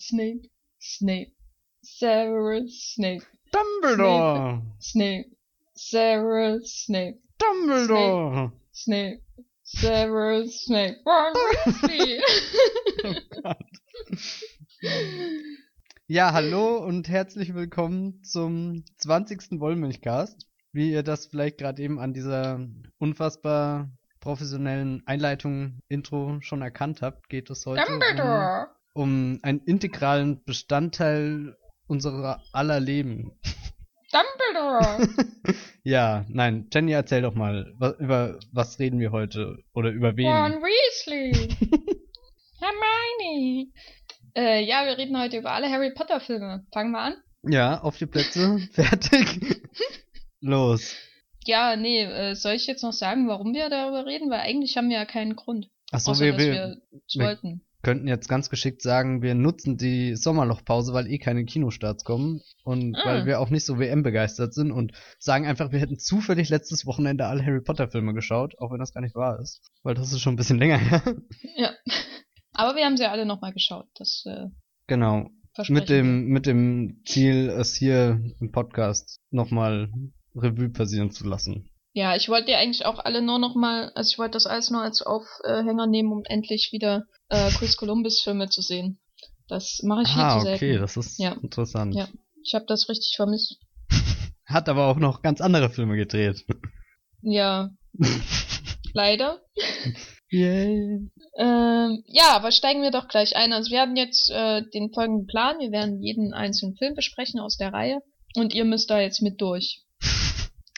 Snape, Snape, Severus Snape, Dumbledore! Snape, Severus Snape, Dumbledore! Snape, Severus Snape, Ron Weasley. Oh Gott. Ja, hallo und herzlich willkommen zum 20. Wollmilchcast. Wie ihr das vielleicht gerade eben an dieser unfassbar professionellen Einleitung, Intro schon erkannt habt, geht es heute um, Dumbledore. um einen integralen Bestandteil unserer aller Leben. Dumbledore. ja, nein, Jenny, erzähl doch mal, über was reden wir heute oder über wen? Ron Weasley. Hermione. Äh, ja, wir reden heute über alle Harry Potter Filme. Fangen wir an. Ja, auf die Plätze, fertig, los. Ja, nee, äh, soll ich jetzt noch sagen, warum wir darüber reden? Weil eigentlich haben wir ja keinen Grund. Achso, außer, wir, dass wir, wir- wollten. Könnten jetzt ganz geschickt sagen, wir nutzen die Sommerlochpause, weil eh keine Kinostarts kommen und Ah. weil wir auch nicht so WM begeistert sind und sagen einfach, wir hätten zufällig letztes Wochenende alle Harry Potter Filme geschaut, auch wenn das gar nicht wahr ist, weil das ist schon ein bisschen länger her. Ja. Aber wir haben sie alle nochmal geschaut. Das äh, genau. Mit dem mit dem Ziel, es hier im Podcast nochmal Revue passieren zu lassen. Ja, ich wollte die eigentlich auch alle nur nochmal, also ich wollte das alles nur als Aufhänger nehmen, um endlich wieder äh, Chris Columbus Filme zu sehen. Das mache ich viel Ah, zu selten. okay, das ist Ja. interessant. Ja. Ich habe das richtig vermisst. Hat aber auch noch ganz andere Filme gedreht. Ja, leider. Yay. Ähm, ja, aber steigen wir doch gleich ein. Also wir hatten jetzt äh, den folgenden Plan. Wir werden jeden einzelnen Film besprechen aus der Reihe. Und ihr müsst da jetzt mit durch.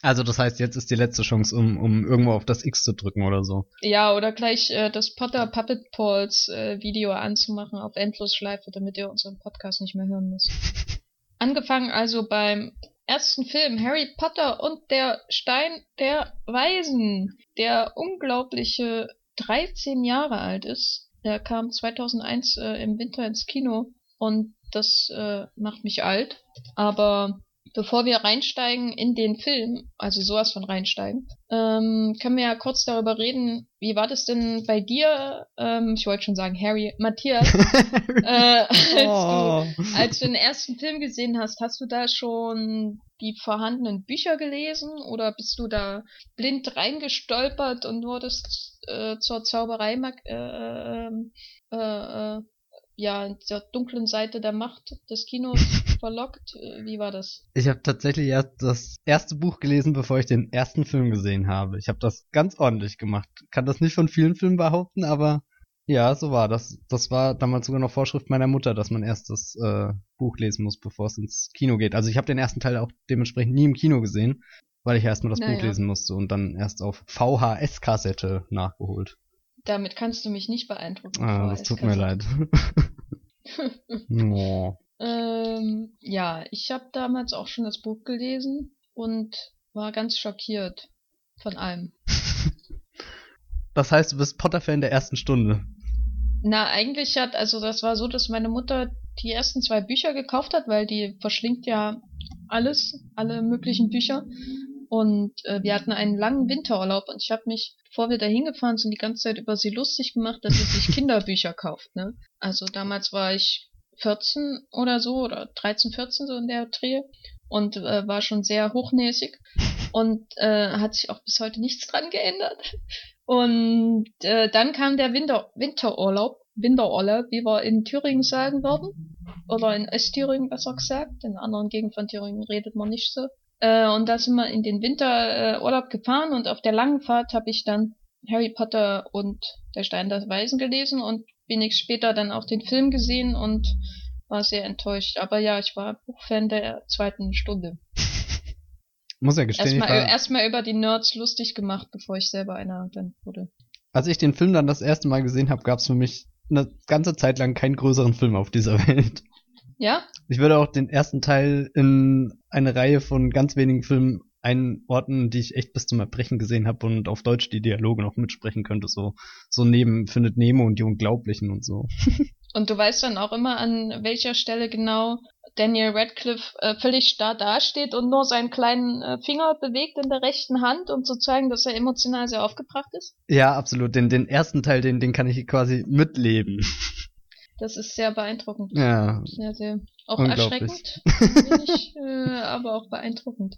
Also das heißt, jetzt ist die letzte Chance, um, um irgendwo auf das X zu drücken oder so. Ja, oder gleich äh, das Potter Puppet Balls äh, Video anzumachen auf Endlosschleife, damit ihr unseren Podcast nicht mehr hören müsst. Angefangen also beim ersten Film Harry Potter und der Stein der Weisen, der unglaubliche 13 Jahre alt ist. Der kam 2001 äh, im Winter ins Kino und das äh, macht mich alt. Aber bevor wir reinsteigen in den Film, also sowas von reinsteigen, ähm, können wir ja kurz darüber reden, wie war das denn bei dir, ähm, ich wollte schon sagen Harry, Matthias, äh, als, oh. du, als du den ersten Film gesehen hast, hast du da schon die vorhandenen Bücher gelesen oder bist du da blind reingestolpert und wurdest äh, zur Zauberei äh, ähm, äh, äh, ja, zur dunklen Seite der Macht des Kinos verlockt? Wie war das? Ich habe tatsächlich erst das erste Buch gelesen, bevor ich den ersten Film gesehen habe. Ich habe das ganz ordentlich gemacht. Kann das nicht von vielen Filmen behaupten, aber ja, so war das. Das war damals sogar noch Vorschrift meiner Mutter, dass man erst das äh, Buch lesen muss, bevor es ins Kino geht. Also ich habe den ersten Teil auch dementsprechend nie im Kino gesehen, weil ich erstmal das Naja. Buch lesen musste und dann erst auf VHS-Kassette nachgeholt. Damit kannst du mich nicht beeindrucken. Ah, das tut mir leid. oh. Ähm, ja, ich habe damals auch schon das Buch gelesen und war ganz schockiert von allem. Das heißt, du bist Potter-Fan der ersten Stunde. Na, eigentlich hat, also das war so, dass meine Mutter die ersten zwei Bücher gekauft hat, weil die verschlingt ja alles, alle möglichen Bücher. Und äh, wir hatten einen langen Winterurlaub und ich habe mich, bevor wir da hingefahren sind, die ganze Zeit über sie lustig gemacht, dass sie sich Kinderbücher kauft. Ne? Also damals war ich 14 oder so oder 13, 14 so in der Dreh und äh, war schon sehr hochnäsig und äh, hat sich auch bis heute nichts dran geändert. Und äh, dann kam der Winter Winterurlaub, Winterurlaub, wie wir in Thüringen sagen würden. Oder in Ostthüringen besser gesagt. In anderen Gegenden von Thüringen redet man nicht so. Äh, und da sind wir in den Winterurlaub äh, gefahren und auf der langen Fahrt habe ich dann Harry Potter und der Stein der Weisen gelesen und wenig später dann auch den Film gesehen und war sehr enttäuscht. Aber ja, ich war Buchfan der zweiten Stunde. Muss ja gestehen, ich Erstmal war, erstmal über die Nerds lustig gemacht, bevor ich selber einer dann wurde. als ich den Film dann das erste Mal gesehen habe, gab es für mich eine ganze Zeit lang keinen größeren Film auf dieser Welt. Ja? Ich würde auch den ersten Teil in eine Reihe von ganz wenigen Filmen einordnen, die ich echt bis zum Erbrechen gesehen habe und auf Deutsch die Dialoge noch mitsprechen könnte. So, so neben Findet Nemo und die Unglaublichen und so. Und du weißt dann auch immer, an welcher Stelle genau Daniel Radcliffe äh, völlig starr dasteht und nur seinen kleinen äh, Finger bewegt in der rechten Hand, um zu zeigen, dass er emotional sehr aufgebracht ist. Ja, absolut. Den, den ersten Teil, den, den kann ich quasi mitleben. Das ist sehr beeindruckend. Ja. Sehr, sehr. Auch erschreckend, wenig, äh, aber auch beeindruckend.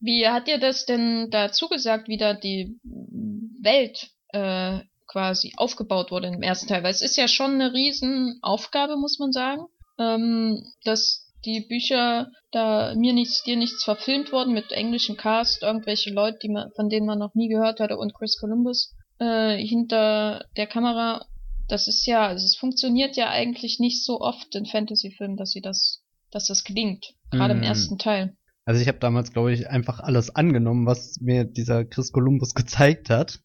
Wie hat dir das denn dazu gesagt, wie da die Welt äh, quasi aufgebaut wurde im ersten Teil? Weil es ist ja schon eine Riesenaufgabe, muss man sagen, ähm, dass die Bücher da mir nichts, dir nichts verfilmt wurden mit englischem Cast, irgendwelche Leute, die man, von denen man noch nie gehört hatte und Chris Columbus äh, hinter der Kamera. Das ist ja, also es funktioniert ja eigentlich nicht so oft in Fantasy-Filmen, dass sie das, dass das klingt, gerade mm. im ersten Teil. Also ich habe damals, glaube ich, einfach alles angenommen, was mir dieser Chris Columbus gezeigt hat.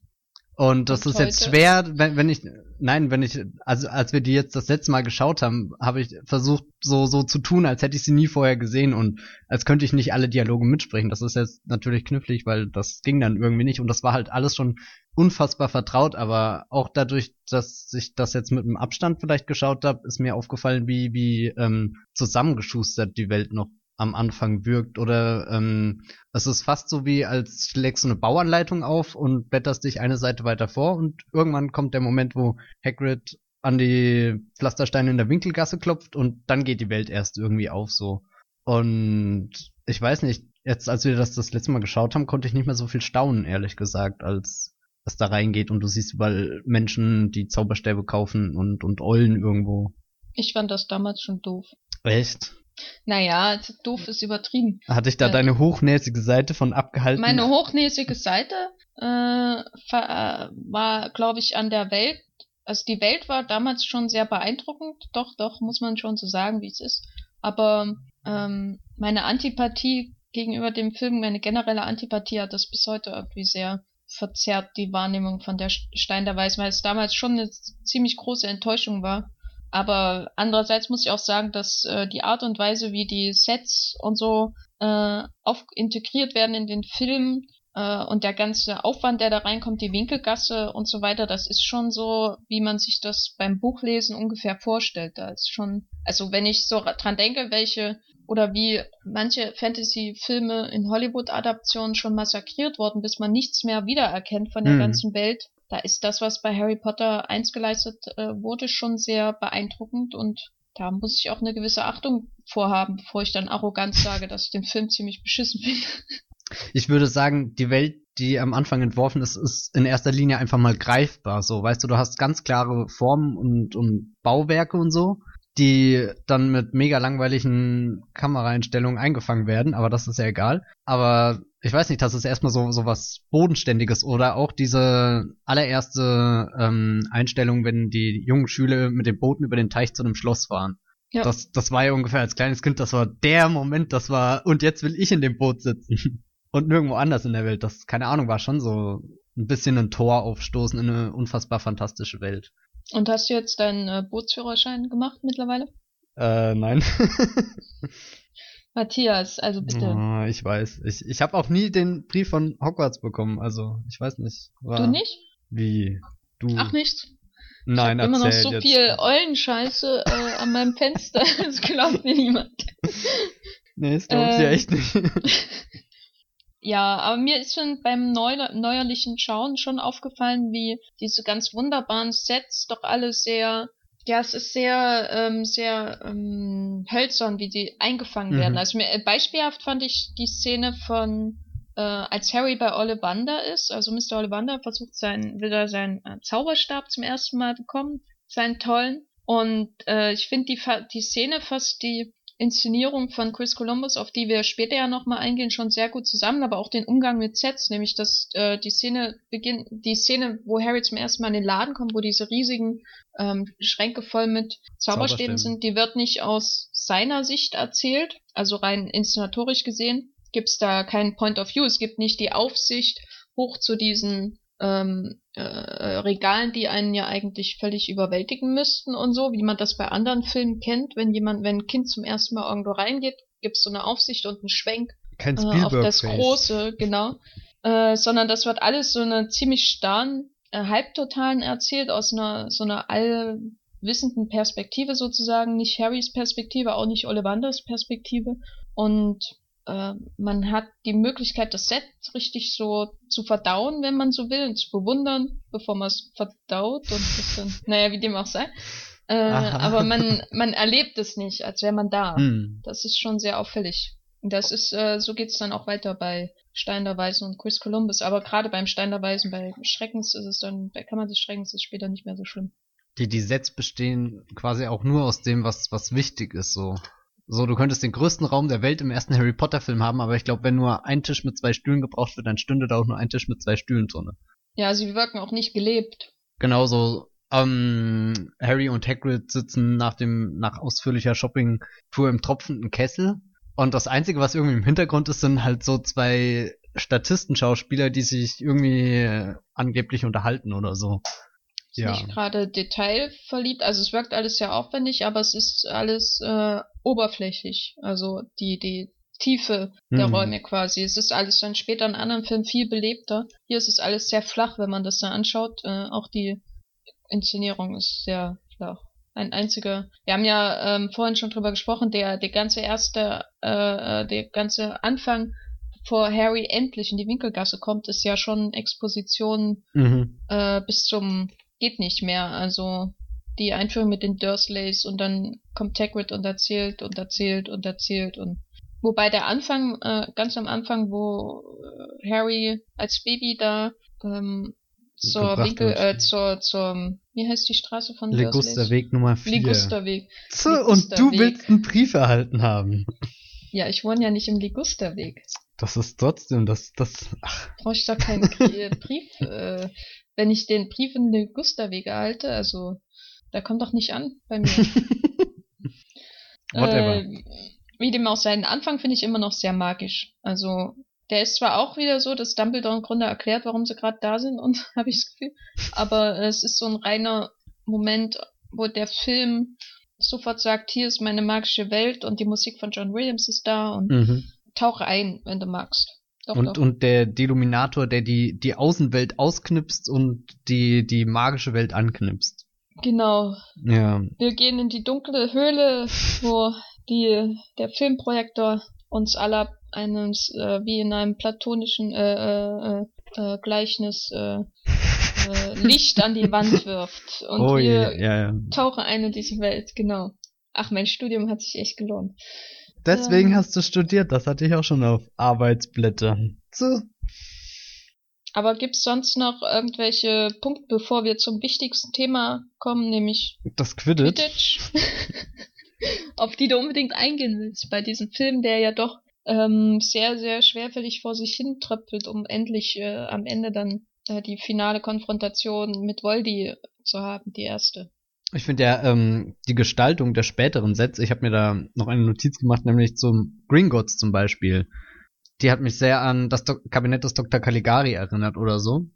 Und das Und ist jetzt schwer, wenn, wenn ich, nein, wenn ich, also als wir die jetzt das letzte Mal geschaut haben, habe ich versucht, so, so zu tun, als hätte ich sie nie vorher gesehen und als könnte ich nicht alle Dialoge mitsprechen. Das ist jetzt natürlich knifflig, weil das ging dann irgendwie nicht und das war halt alles schon unfassbar vertraut, aber auch dadurch, dass ich das jetzt mit einem Abstand vielleicht geschaut habe, ist mir aufgefallen, wie, wie ähm, zusammengeschustert die Welt noch am Anfang wirkt oder ähm, es ist fast so wie als legst du eine Bauanleitung auf und blätterst dich eine Seite weiter vor und irgendwann kommt der Moment, wo Hagrid an die Pflastersteine in der Winkelgasse klopft und dann geht die Welt erst irgendwie auf so. Und ich weiß nicht, jetzt als wir das das letzte Mal geschaut haben, konnte ich nicht mehr so viel staunen, ehrlich gesagt, als es da reingeht und du siehst überall Menschen, die Zauberstäbe kaufen und, und Eulen irgendwo. Ich fand das damals schon doof. Echt? Naja, doof ist übertrieben. Hatte ich da äh, deine hochnäsige Seite von abgehalten? Meine hochnäsige Seite äh, war, glaube ich, an der Welt. Also die Welt war damals schon sehr beeindruckend. Doch, doch, muss man schon so sagen, wie es ist. Aber ähm, meine Antipathie gegenüber dem Film, meine generelle Antipathie hat das bis heute irgendwie sehr verzerrt, die Wahrnehmung von der Stein der Weisen, weil es damals schon eine ziemlich große Enttäuschung war aber andererseits muss ich auch sagen, dass äh, die Art und Weise, wie die Sets und so äh, auf integriert werden in den Film äh, und der ganze Aufwand, der da reinkommt, die Winkelgasse und so weiter, das ist schon so, wie man sich das beim Buchlesen ungefähr vorstellt. Da ist schon, also wenn ich so dran denke, welche oder wie manche Fantasy-Filme in Hollywood-Adaptionen schon massakriert wurden, bis man nichts mehr wiedererkennt von der hm. ganzen Welt, da ist das, was bei Harry Potter 1 geleistet äh, wurde, schon sehr beeindruckend und da muss ich auch eine gewisse Achtung vorhaben, bevor ich dann arrogant sage, dass ich den Film ziemlich beschissen finde. Ich würde sagen, die Welt, die am Anfang entworfen ist, ist in erster Linie einfach mal greifbar. So, weißt du, du hast ganz klare Formen und, und Bauwerke und so die dann mit mega langweiligen Kameraeinstellungen eingefangen werden, aber das ist ja egal. Aber ich weiß nicht, das ist erstmal so, so was Bodenständiges oder auch diese allererste ähm, Einstellung, wenn die jungen Schüler mit dem Booten über den Teich zu einem Schloss fahren. Ja. Das, das war ja ungefähr als kleines Kind, das war der Moment, das war, und jetzt will ich in dem Boot sitzen. Und nirgendwo anders in der Welt. Das, keine Ahnung, war schon so ein bisschen ein Tor aufstoßen in eine unfassbar fantastische Welt. Und hast du jetzt deinen äh, Bootsführerschein gemacht mittlerweile? Äh, nein. Matthias, also bitte. Oh, ich weiß. Ich, ich habe auch nie den Brief von Hogwarts bekommen, also ich weiß nicht. War... Du nicht? Wie? Du? Ach nichts. Nein, ich hab immer noch so jetzt. viel Eulenscheiße äh, an meinem Fenster, das glaubt mir niemand. Nee, das glaubt äh, sie echt nicht. Ja, aber mir ist schon beim neu neuerlichen Schauen schon aufgefallen, wie diese ganz wunderbaren Sets doch alle sehr, ja, es ist sehr, ähm, sehr ähm, hölzern, wie die eingefangen mhm. werden. Also mir, äh, beispielhaft fand ich die Szene von, äh, als Harry bei Ollivander ist, also Mr. Ollivander versucht sein, will er seinen äh, Zauberstab zum ersten Mal bekommen, seinen tollen. Und äh, ich finde die, die Szene fast die Inszenierung von Chris Columbus, auf die wir später ja nochmal eingehen, schon sehr gut zusammen, aber auch den Umgang mit Sets, nämlich dass äh, die Szene beginnt, die Szene, wo Harry zum ersten Mal in den Laden kommt, wo diese riesigen ähm, Schränke voll mit Zauberstäben sind, die wird nicht aus seiner Sicht erzählt, also rein inszenatorisch gesehen, gibt es da keinen Point of View, es gibt nicht die Aufsicht hoch zu diesen ähm, äh, Regalen, die einen ja eigentlich völlig überwältigen müssten und so, wie man das bei anderen Filmen kennt, wenn jemand, wenn ein Kind zum ersten Mal irgendwo reingeht, gibt es so eine Aufsicht und einen Schwenk Kein äh, auf das Große, genau. Äh, sondern das wird alles so eine ziemlich starren äh, Halbtotalen erzählt, aus einer so einer allwissenden Perspektive sozusagen, nicht Harrys Perspektive, auch nicht Ollivanders Perspektive. Und äh, man hat die Möglichkeit, das Set richtig so zu verdauen, wenn man so will, und zu bewundern, bevor man es verdaut und ein bisschen, naja, wie dem auch sei. Äh, aber man, man erlebt es nicht, als wäre man da. Hm. Das ist schon sehr auffällig. Das ist, äh, so geht's dann auch weiter bei Stein der Weisen und Chris Columbus. Aber gerade beim Stein der Weisen, bei Schreckens ist es dann, bei Kammer des Schreckens ist später nicht mehr so schlimm. Die, die Sets bestehen quasi auch nur aus dem, was, was wichtig ist, so. So, du könntest den größten Raum der Welt im ersten Harry Potter Film haben, aber ich glaube, wenn nur ein Tisch mit zwei Stühlen gebraucht wird, dann stünde da auch nur ein Tisch mit zwei Stühlen drin. Ja, sie wirken auch nicht gelebt. Genauso, ähm, Harry und Hagrid sitzen nach dem, nach ausführlicher Shopping-Tour im tropfenden Kessel. Und das Einzige, was irgendwie im Hintergrund ist, sind halt so zwei Statistenschauspieler, die sich irgendwie äh, angeblich unterhalten oder so. Ist ja. nicht gerade detailverliebt, also es wirkt alles sehr aufwendig, aber es ist alles äh, oberflächlich. Also die, die Tiefe der mhm. Räume quasi. Es ist alles dann später in anderen Filmen viel belebter. Hier ist es alles sehr flach, wenn man das da anschaut. Äh, auch die Inszenierung ist sehr flach. Ein einziger. Wir haben ja ähm, vorhin schon drüber gesprochen, der, der ganze erste, äh, äh der ganze Anfang, bevor Harry endlich in die Winkelgasse kommt, ist ja schon Exposition mhm. äh, bis zum geht nicht mehr. Also die Einführung mit den Dursleys und dann kommt Hagrid und erzählt und erzählt und erzählt und wobei der Anfang, äh, ganz am Anfang, wo äh, Harry als Baby da ähm, zur Winkel, äh, zur, zur, wie heißt die Straße von Ligusterweg Nummer 4. Ligusterweg. So, und du willst einen Brief erhalten haben. Ja, ich wohne ja nicht im Ligusterweg. Das ist trotzdem, das, das, ach. Brauche ich doch keinen Brief, äh, wenn ich den Brief in Ligusterweg erhalte, also der kommt doch nicht an bei mir. Whatever. Äh, wie dem auch sei, den Anfang finde ich immer noch sehr magisch. Also, der ist zwar auch wieder so, dass Dumbledore im Grunde erklärt, warum sie gerade da sind, und habe ich das Gefühl, aber es ist so ein reiner Moment, wo der Film sofort sagt, hier ist meine magische Welt und die Musik von John Williams ist da und mhm. tauche ein, wenn du magst. Doch, und, doch. und der Deluminator, der die, die Außenwelt ausknipst und die, die magische Welt anknipst. Genau. Ja. Wir gehen in die dunkle Höhle, wo die, der Filmprojektor uns alle eines, äh, wie in einem platonischen äh, äh, äh, Gleichnis äh, äh, Licht an die Wand wirft. Und oh, wir ja, ja. tauchen ein in diese Welt, genau. Ach, mein Studium hat sich echt gelohnt. Deswegen ähm, hast du studiert, das hatte ich auch schon auf Arbeitsblättern. So. Aber gibt's sonst noch irgendwelche Punkte, bevor wir zum wichtigsten Thema kommen, nämlich das Quidditch? Quidditch auf die du unbedingt eingehen willst bei diesem Film, der ja doch ähm, sehr, sehr schwerfällig vor sich hin tröpfelt, um endlich äh, am Ende dann äh, die finale Konfrontation mit Voldy zu haben, die erste. Ich finde ja ähm, die Gestaltung der späteren Sets, ich habe mir da noch eine Notiz gemacht, nämlich zum Gringotts zum Beispiel. Die hat mich sehr an das Do Kabinett des Dr. Caligari erinnert oder so.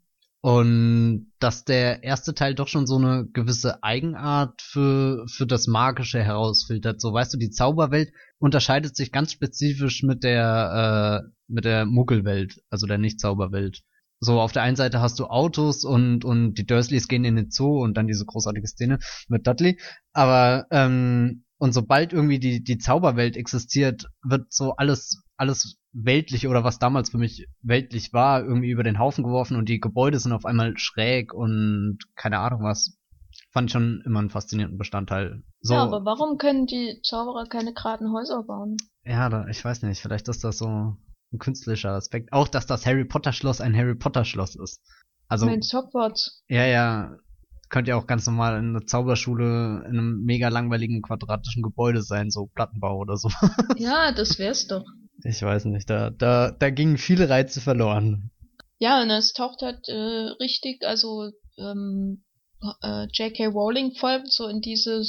Und dass der erste Teil doch schon so eine gewisse Eigenart für, für das Magische herausfiltert. So, weißt du, die Zauberwelt unterscheidet sich ganz spezifisch mit der, äh, mit der Muggelwelt, also der Nicht-Zauberwelt. So, auf der einen Seite hast du Autos und, und die Dursleys gehen in den Zoo und dann diese großartige Szene mit Dudley. Aber, ähm, und sobald irgendwie die, die Zauberwelt existiert, wird so alles, alles weltlich oder was damals für mich weltlich war, irgendwie über den Haufen geworfen und die Gebäude sind auf einmal schräg und keine Ahnung was. Fand ich schon immer einen faszinierenden Bestandteil. So, ja, aber warum können die Zauberer keine geraden Häuser bauen? Ja, da, ich weiß nicht, vielleicht ist das so ein künstlerischer Aspekt. Auch, dass das Harry Potter Schloss ein Harry Potter Schloss ist. Also. Mein Hogwarts. Ja, ja. Könnte ja auch ganz normal in einer Zauberschule in einem mega langweiligen quadratischen Gebäude sein, so Plattenbau oder so. Ja, das wär's doch. Ich weiß nicht, da, da, da gingen viele Reize verloren. Ja, und es taucht halt äh, richtig, also ähm, äh, J.K. Rowling folgt so in diese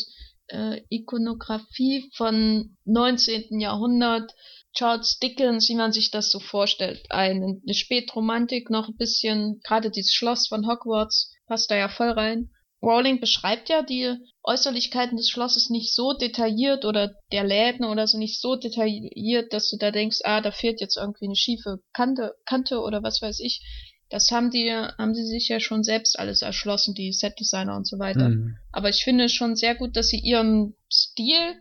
äh, Ikonografie von 19. Jahrhundert, Charles Dickens, wie man sich das so vorstellt. Eine, eine Spätromantik noch ein bisschen, gerade dieses Schloss von Hogwarts passt da ja voll rein. Rowling beschreibt ja die Äußerlichkeiten des Schlosses nicht so detailliert oder der Läden oder so nicht so detailliert, dass du da denkst, ah, da fehlt jetzt irgendwie eine schiefe Kante, Kante oder was weiß ich. Das haben die, haben sie sich ja schon selbst alles erschlossen, die Setdesigner und so weiter. Mhm. Aber ich finde schon sehr gut, dass sie ihrem Stil,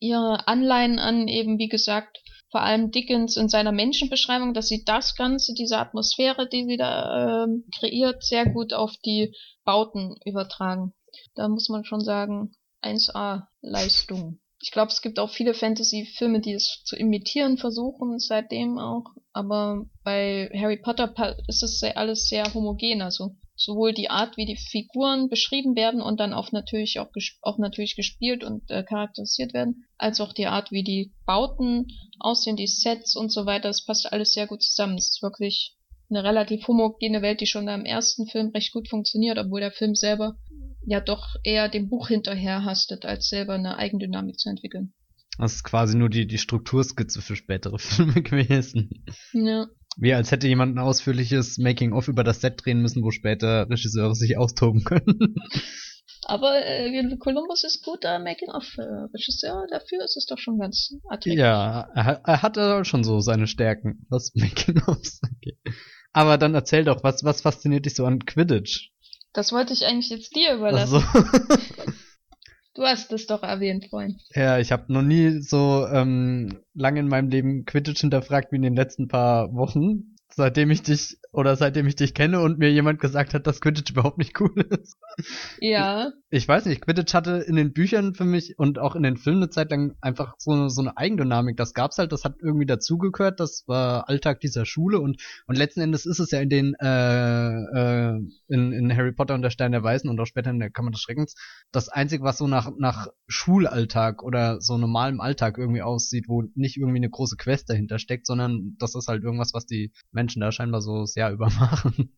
ihre Anleihen an eben, wie gesagt, vor allem Dickens in seiner Menschenbeschreibung, dass sie das Ganze, diese Atmosphäre, die sie da äh, kreiert, sehr gut auf die Bauten übertragen. Da muss man schon sagen, 1A-Leistung. Ich glaube, es gibt auch viele Fantasy-Filme, die es zu imitieren versuchen, seitdem auch. Aber bei Harry Potter ist es alles sehr homogen. Also sowohl die Art, wie die Figuren beschrieben werden und dann auch natürlich auch, auch natürlich gespielt und äh, charakterisiert werden, als auch die Art, wie die Bauten aussehen, die Sets und so weiter. Das passt alles sehr gut zusammen. Es ist wirklich eine relativ homogene Welt, die schon im ersten Film recht gut funktioniert, obwohl der Film selber ja doch eher dem Buch hinterher hastet, als selber eine Eigendynamik zu entwickeln. Das ist quasi nur die, die Strukturskizze für spätere Filme gewesen. Ja. Wie als hätte jemand ein ausführliches Making-of über das Set drehen müssen, wo später Regisseure sich austoben können. Aber äh, Columbus ist guter Making-of-Regisseur, dafür ist es doch schon ganz attraktiv. Ja, er, er hatte schon so seine Stärken, was Making-ofs angeht. Aber dann erzähl doch, was, was fasziniert dich so an Quidditch? Das wollte ich eigentlich jetzt dir überlassen. Ach so. du hast es doch erwähnt, Freund. Ja, ich habe noch nie so ähm, lange in meinem Leben Quidditch hinterfragt wie in den letzten paar Wochen seitdem ich dich oder seitdem ich dich kenne und mir jemand gesagt hat, dass Quidditch überhaupt nicht cool ist. Ja. Ich weiß nicht, Quidditch hatte in den Büchern für mich und auch in den Filmen eine Zeit lang einfach so eine, so eine Eigendynamik. Das gab's halt, das hat irgendwie dazugehört, das war Alltag dieser Schule und, und letzten Endes ist es ja in den, äh, äh, in, in Harry Potter und der Stein der Weisen und auch später in der Kammer des Schreckens, das einzige, was so nach, nach Schulalltag oder so normalem Alltag irgendwie aussieht, wo nicht irgendwie eine große Quest dahinter steckt, sondern das ist halt irgendwas, was die Menschen da scheinbar so sehr übermachen.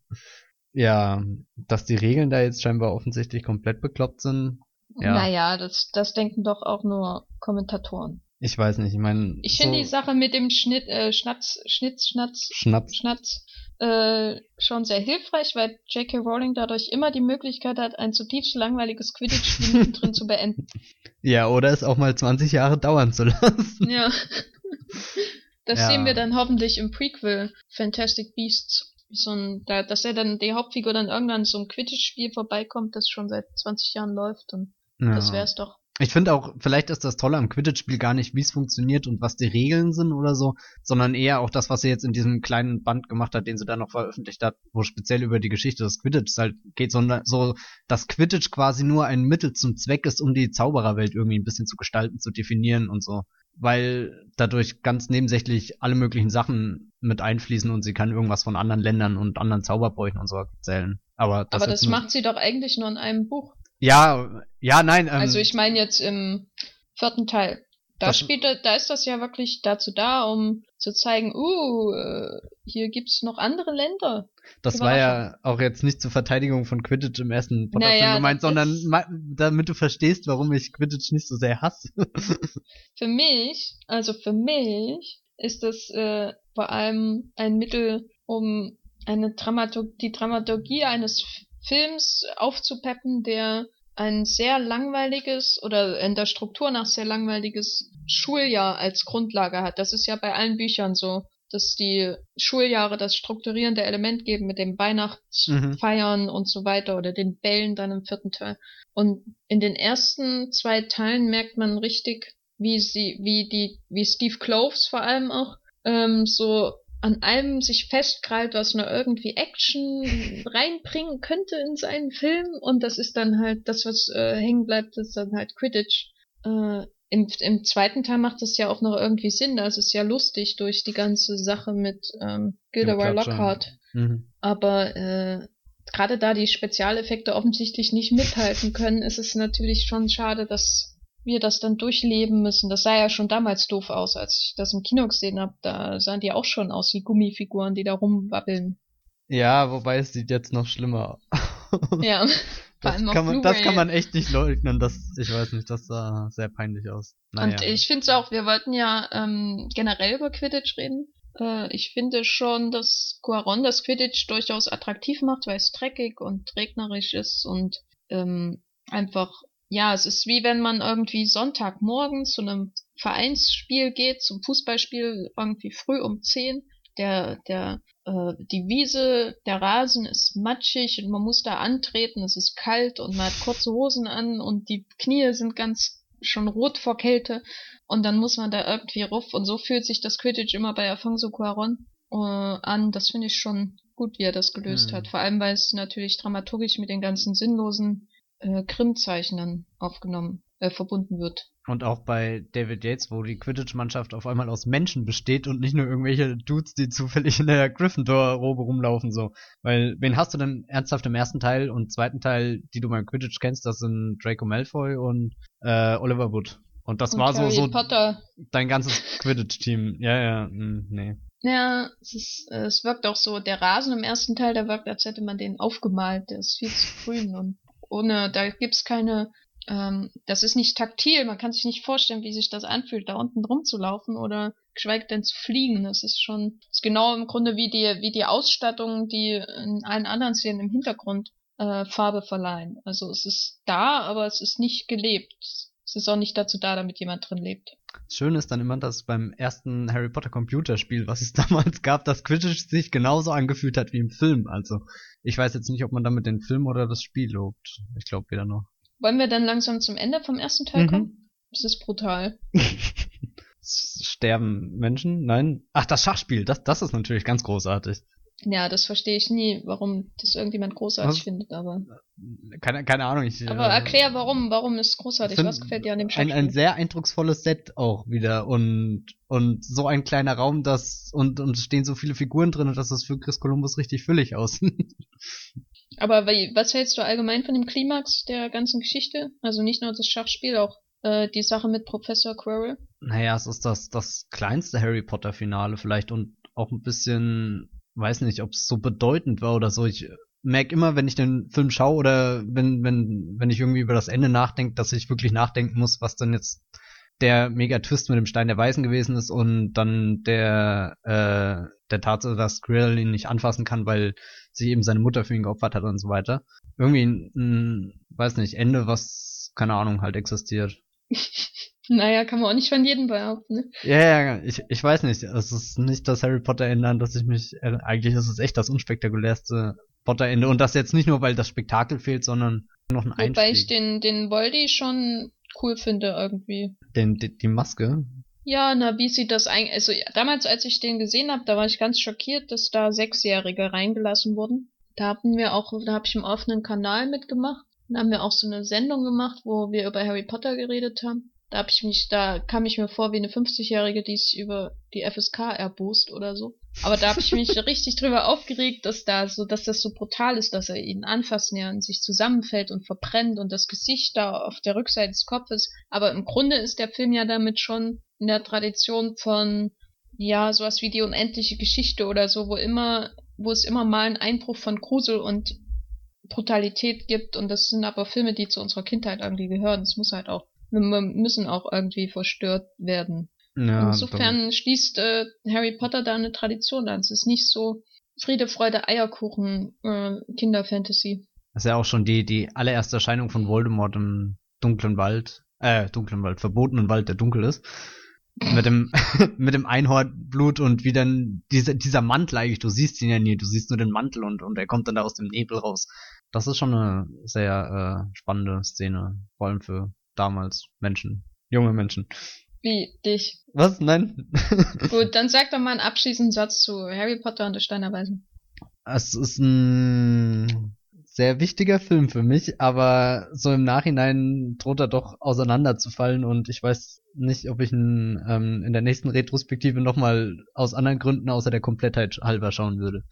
Ja, dass die Regeln da jetzt scheinbar offensichtlich komplett bekloppt sind. Ja. Naja, das, das denken doch auch nur Kommentatoren. Ich weiß nicht, ich meine. Ich finde so die Sache mit dem Schnitt, äh, Schnatz, Schnitz, Schnatz, Schnatz, Schnatz äh, schon sehr hilfreich, weil J.K. Rowling dadurch immer die Möglichkeit hat, ein zutiefst langweiliges Quidditch-Spiel drin zu beenden. Ja, oder es auch mal 20 Jahre dauern zu lassen. Ja. Das ja. sehen wir dann hoffentlich im Prequel Fantastic Beasts. So ein, da, dass er dann, die Hauptfigur dann irgendwann so ein Quidditch-Spiel vorbeikommt, das schon seit 20 Jahren läuft und ja. das wär's doch. Ich finde auch, vielleicht ist das Tolle am Quidditch-Spiel gar nicht, wie es funktioniert und was die Regeln sind oder so, sondern eher auch das, was sie jetzt in diesem kleinen Band gemacht hat, den sie dann noch veröffentlicht hat, wo speziell über die Geschichte des Quidditch halt geht, sondern so, dass Quidditch quasi nur ein Mittel zum Zweck ist, um die Zaubererwelt irgendwie ein bisschen zu gestalten, zu definieren und so weil dadurch ganz nebensächlich alle möglichen Sachen mit einfließen und sie kann irgendwas von anderen Ländern und anderen Zauberbräuchen und so erzählen. Aber das, Aber das macht sie doch eigentlich nur in einem Buch. Ja, ja, nein. Ähm, also ich meine jetzt im vierten Teil. Da spielt, da ist das ja wirklich dazu da, um zu zeigen, uh, hier gibt's noch andere Länder. Das war ja auch jetzt nicht zur Verteidigung von Quidditch im ersten Potter-Film naja, gemeint, sondern damit du verstehst, warum ich Quidditch nicht so sehr hasse. für mich, also für mich, ist das äh, vor allem ein Mittel, um eine Dramaturg die Dramaturgie eines Films aufzupeppen, der ein sehr langweiliges oder in der Struktur nach sehr langweiliges Schuljahr als Grundlage hat. Das ist ja bei allen Büchern so, dass die Schuljahre das strukturierende Element geben mit dem Weihnachtsfeiern mhm. und so weiter oder den Bällen dann im vierten Teil. Und in den ersten zwei Teilen merkt man richtig, wie sie, wie die, wie Steve Cloves vor allem auch ähm, so an allem sich festkrallt, was nur irgendwie Action reinbringen könnte in seinen Film. Und das ist dann halt das, was äh, hängen bleibt, ist dann halt Quidditch. Äh, im, Im zweiten Teil macht das ja auch noch irgendwie Sinn. Das ist ja lustig durch die ganze Sache mit ähm, Gilderoy Lockhart. Mhm. Aber äh, gerade da die Spezialeffekte offensichtlich nicht mithalten können, ist es natürlich schon schade, dass wir das dann durchleben müssen. Das sah ja schon damals doof aus, als ich das im Kino gesehen habe. Da sahen die auch schon aus wie Gummifiguren, die da rumwabbeln. Ja, wobei es sieht jetzt noch schlimmer aus. Ja. Das kann, man, das kann man echt nicht leugnen. Das, ich weiß nicht, das sah sehr peinlich aus. Naja. Und ich finde es auch, wir wollten ja ähm, generell über Quidditch reden. Äh, ich finde schon, dass Quaron das Quidditch durchaus attraktiv macht, weil es dreckig und regnerisch ist und ähm, einfach ja, es ist wie wenn man irgendwie Sonntagmorgen zu einem Vereinsspiel geht, zum Fußballspiel irgendwie früh um zehn. Der, der, äh, die Wiese, der Rasen ist matschig und man muss da antreten, es ist kalt und man hat kurze Hosen an und die Knie sind ganz schon rot vor Kälte und dann muss man da irgendwie ruf und so fühlt sich das Quidditch immer bei Afonso Cuaron äh, an. Das finde ich schon gut, wie er das gelöst hm. hat. Vor allem, weil es natürlich dramaturgisch mit den ganzen sinnlosen Grimmzeichnern aufgenommen äh, verbunden wird. Und auch bei David Yates, wo die Quidditch-Mannschaft auf einmal aus Menschen besteht und nicht nur irgendwelche Dudes, die zufällig in der Gryffindor-Robe rumlaufen, so. Weil, wen hast du denn ernsthaft im ersten Teil und zweiten Teil, die du beim Quidditch kennst? Das sind Draco Malfoy und äh, Oliver Wood. Und das und war Harry so, so Potter. dein ganzes Quidditch-Team. Ja, ja, mh, hm, nee. Ja, es, ist, äh, es wirkt auch so, der Rasen im ersten Teil, der wirkt, als hätte man den aufgemalt. Der ist viel zu grün und ohne, da gibt's keine ähm, das ist nicht taktil, man kann sich nicht vorstellen, wie sich das anfühlt, da unten rumzulaufen oder geschweige denn zu fliegen. Das ist schon, ist genau im Grunde wie die, wie die Ausstattung, die in allen anderen Szenen im Hintergrund äh, Farbe verleihen. Also es ist da, aber es ist nicht gelebt. Es ist auch nicht dazu da, damit jemand drin lebt. Schön ist dann immer, dass beim ersten Harry Potter Computerspiel, was es damals gab, das Quidditch sich genauso angefühlt hat wie im Film. Also ich weiß jetzt nicht, ob man damit den Film oder das Spiel lobt. Ich glaube weder noch. Wollen wir dann langsam zum Ende vom ersten Teil mhm. kommen? Das ist brutal. Sterben Menschen? Nein. Ach, das Schachspiel, das, das ist natürlich ganz großartig. Ja, das verstehe ich nie, warum das irgendjemand großartig Was? findet, aber. Keine, keine Ahnung. Ich, aber äh, erklär warum, warum ist großartig? Was gefällt dir an dem Schachspiel? Ein, ein sehr eindrucksvolles Set auch wieder und, und so ein kleiner Raum, das, und, und es stehen so viele Figuren drin, dass das für Chris Columbus richtig füllig aussieht. Aber was hältst du allgemein von dem Klimax der ganzen Geschichte? Also nicht nur das Schachspiel, auch äh, die Sache mit Professor Quirrell? Naja, es ist das, das kleinste Harry Potter Finale vielleicht und auch ein bisschen, weiß nicht, ob es so bedeutend war oder so. Ich merke immer, wenn ich den Film schaue oder wenn, wenn, wenn ich irgendwie über das Ende nachdenke, dass ich wirklich nachdenken muss, was denn jetzt der Mega-Twist mit dem Stein der Weisen gewesen ist und dann der, äh, der Tatsache, dass Grill ihn nicht anfassen kann, weil sie eben seine Mutter für ihn geopfert hat und so weiter. Irgendwie ein, ein weiß nicht, Ende, was, keine Ahnung, halt existiert. naja, kann man auch nicht von jedem behaupten, ne? Ja, ja, ich, ich weiß nicht. Es ist nicht das Harry Potter Ende, an das ich mich, äh, eigentlich ist es echt das unspektakulärste Potter Ende. Und das jetzt nicht nur, weil das Spektakel fehlt, sondern noch ein Einstieg. Wobei ich den, den Voldy schon cool finde irgendwie. Den, die, die Maske? Ja, na, wie sieht das eigentlich, also ja, damals, als ich den gesehen habe, da war ich ganz schockiert, dass da Sechsjährige reingelassen wurden. Da hatten wir auch, da habe ich im offenen Kanal mitgemacht. Da haben wir auch so eine Sendung gemacht, wo wir über Harry Potter geredet haben. Da hab ich mich, da kam ich mir vor wie eine 50-Jährige, die sich über die FSK erbost oder so. Aber da habe ich mich richtig drüber aufgeregt, dass da so, dass das so brutal ist, dass er ihn anfassen ja und sich zusammenfällt und verbrennt und das Gesicht da auf der Rückseite des Kopfes. Aber im Grunde ist der Film ja damit schon in der Tradition von, ja, sowas wie die unendliche Geschichte oder so, wo immer, wo es immer mal einen Einbruch von Grusel und Brutalität gibt und das sind aber Filme, die zu unserer Kindheit irgendwie gehören. Es muss halt auch, müssen auch irgendwie verstört werden. Ja, Insofern dann. schließt äh, Harry Potter da eine Tradition an. Es ist nicht so Friede, Freude, Eierkuchen, äh, Kinderfantasy. Das ist ja auch schon die, die allererste Erscheinung von Voldemort im dunklen Wald, äh, dunklen Wald, verbotenen Wald, der dunkel ist. mit dem, mit dem Einhornblut und wie dann dieser, dieser Mantel eigentlich, du siehst ihn ja nie, du siehst nur den Mantel und, und er kommt dann da aus dem Nebel raus. Das ist schon eine sehr äh, spannende Szene, vor allem für damals Menschen, junge Menschen. Wie dich. Was? Nein. Gut, dann sag doch mal einen abschließenden Satz zu Harry Potter und der Stein der Weisen. Es ist ein sehr wichtiger Film für mich, aber so im Nachhinein droht er doch auseinanderzufallen und ich weiß nicht, ob ich ihn ähm, in der nächsten Retrospektive nochmal aus anderen Gründen außer der Komplettheit halber schauen würde.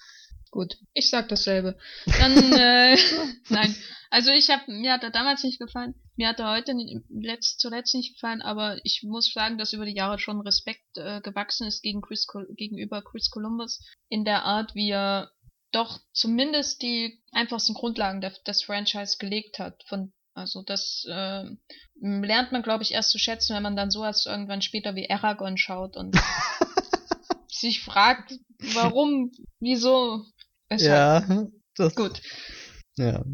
Gut, ich sag dasselbe. Dann, äh, nein. Also ich habe mir hat er damals nicht gefallen, mir hat er heute letzt, zuletzt nicht gefallen, aber ich muss sagen, dass über die Jahre schon Respekt äh, gewachsen ist gegen Chris, gegenüber Chris Columbus in der Art, wie er doch zumindest die einfachsten Grundlagen der, des Franchise gelegt hat. Von, also das äh, lernt man, glaube ich, erst zu schätzen, wenn man dann sowas irgendwann später wie Aragorn schaut und sich fragt, warum, wieso, weshalb. Ja, das. Gut. Ja.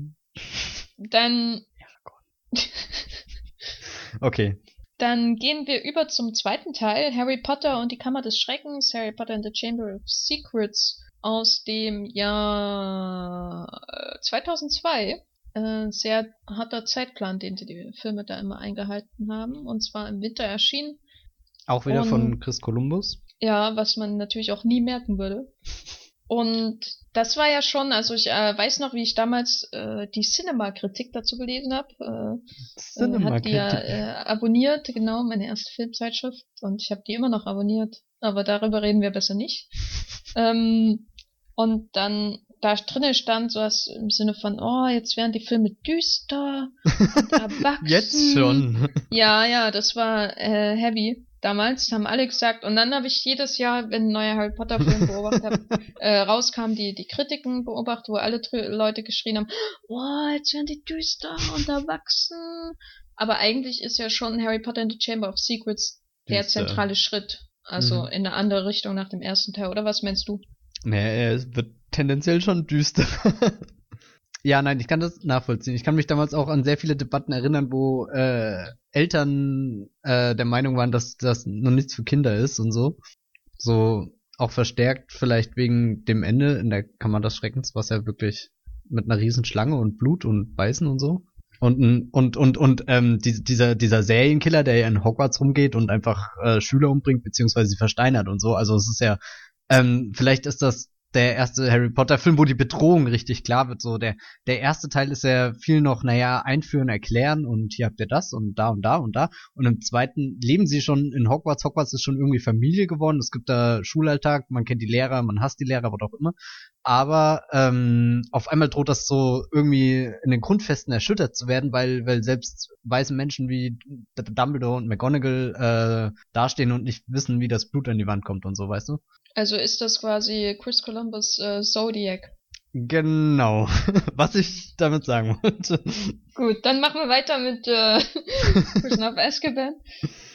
Dann. okay. Dann gehen wir über zum zweiten Teil, Harry Potter und die Kammer des Schreckens, Harry Potter and the Chamber of Secrets aus dem Jahr 2002. Äh, äh, sehr harter Zeitplan, den die Filme da immer eingehalten haben. Und zwar im Winter erschienen. Auch wieder und, von Chris Columbus? Ja, was man natürlich auch nie merken würde. Und das war ja schon, also ich äh, weiß noch, wie ich damals äh, die Cinema-Kritik dazu gelesen habe. Äh, äh, hat die ja äh, abonniert, genau, meine erste Filmzeitschrift. Und ich habe die immer noch abonniert. Aber darüber reden wir besser nicht. ähm, und dann da drinnen stand sowas im Sinne von, oh, jetzt werden die Filme düster, erwachsen. jetzt schon. Ja, ja, das war äh, heavy damals, haben alle gesagt. Und dann habe ich jedes Jahr, wenn ein neuer Harry Potter Film beobachtet habe, äh, rauskam, die, die Kritiken beobachtet, wo alle Leute geschrien haben, oh, jetzt werden die düster und erwachsen. Aber eigentlich ist ja schon Harry Potter and the Chamber of Secrets der düster. zentrale Schritt. Also mhm. in eine andere Richtung nach dem ersten Teil, oder was meinst du? Naja, es wird tendenziell schon düster. Ja, nein, ich kann das nachvollziehen. Ich kann mich damals auch an sehr viele Debatten erinnern, wo äh, Eltern äh, der Meinung waren, dass das noch nichts für Kinder ist und so. So auch verstärkt vielleicht wegen dem Ende in der Kammer des Schreckens, was ja wirklich mit einer riesen Schlange und Blut und Beißen und so. Und und und und ähm, die, dieser dieser Serienkiller, der ja in Hogwarts rumgeht und einfach äh, Schüler umbringt beziehungsweise sie versteinert und so. Also es ist ja ähm, vielleicht ist das der erste Harry Potter Film, wo die Bedrohung richtig klar wird. So der der erste Teil ist ja viel noch, naja, einführen, erklären und hier habt ihr das und da und da und da. Und im zweiten leben sie schon in Hogwarts. Hogwarts ist schon irgendwie Familie geworden. Es gibt da Schulalltag, man kennt die Lehrer, man hasst die Lehrer, was auch immer. Aber ähm, auf einmal droht das so irgendwie in den Grundfesten erschüttert zu werden, weil weil selbst weiße Menschen wie Dumbledore und McGonagall äh, dastehen und nicht wissen, wie das Blut an die Wand kommt und so, weißt du? Also ist das quasi Chris Columbus äh, Zodiac. Genau, was ich damit sagen wollte. Gut, dann machen wir weiter mit äh, of Azkaban.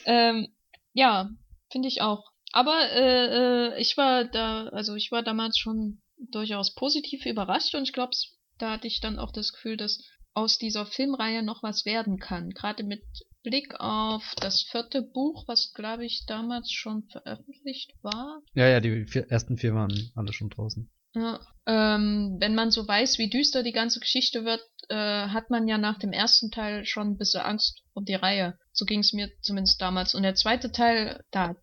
Ähm, ja, finde ich auch. Aber äh, äh, ich war da, also ich war damals schon durchaus positiv überrascht und ich glaube, da hatte ich dann auch das Gefühl, dass aus dieser Filmreihe noch was werden kann. Gerade mit Blick auf das vierte Buch, was glaube ich damals schon veröffentlicht war. Ja, ja, die vier, ersten vier waren alle schon draußen. Ja, ähm, wenn man so weiß, wie düster die ganze Geschichte wird, äh, hat man ja nach dem ersten Teil schon ein bisschen Angst um die Reihe. So ging es mir zumindest damals. Und der zweite Teil, da,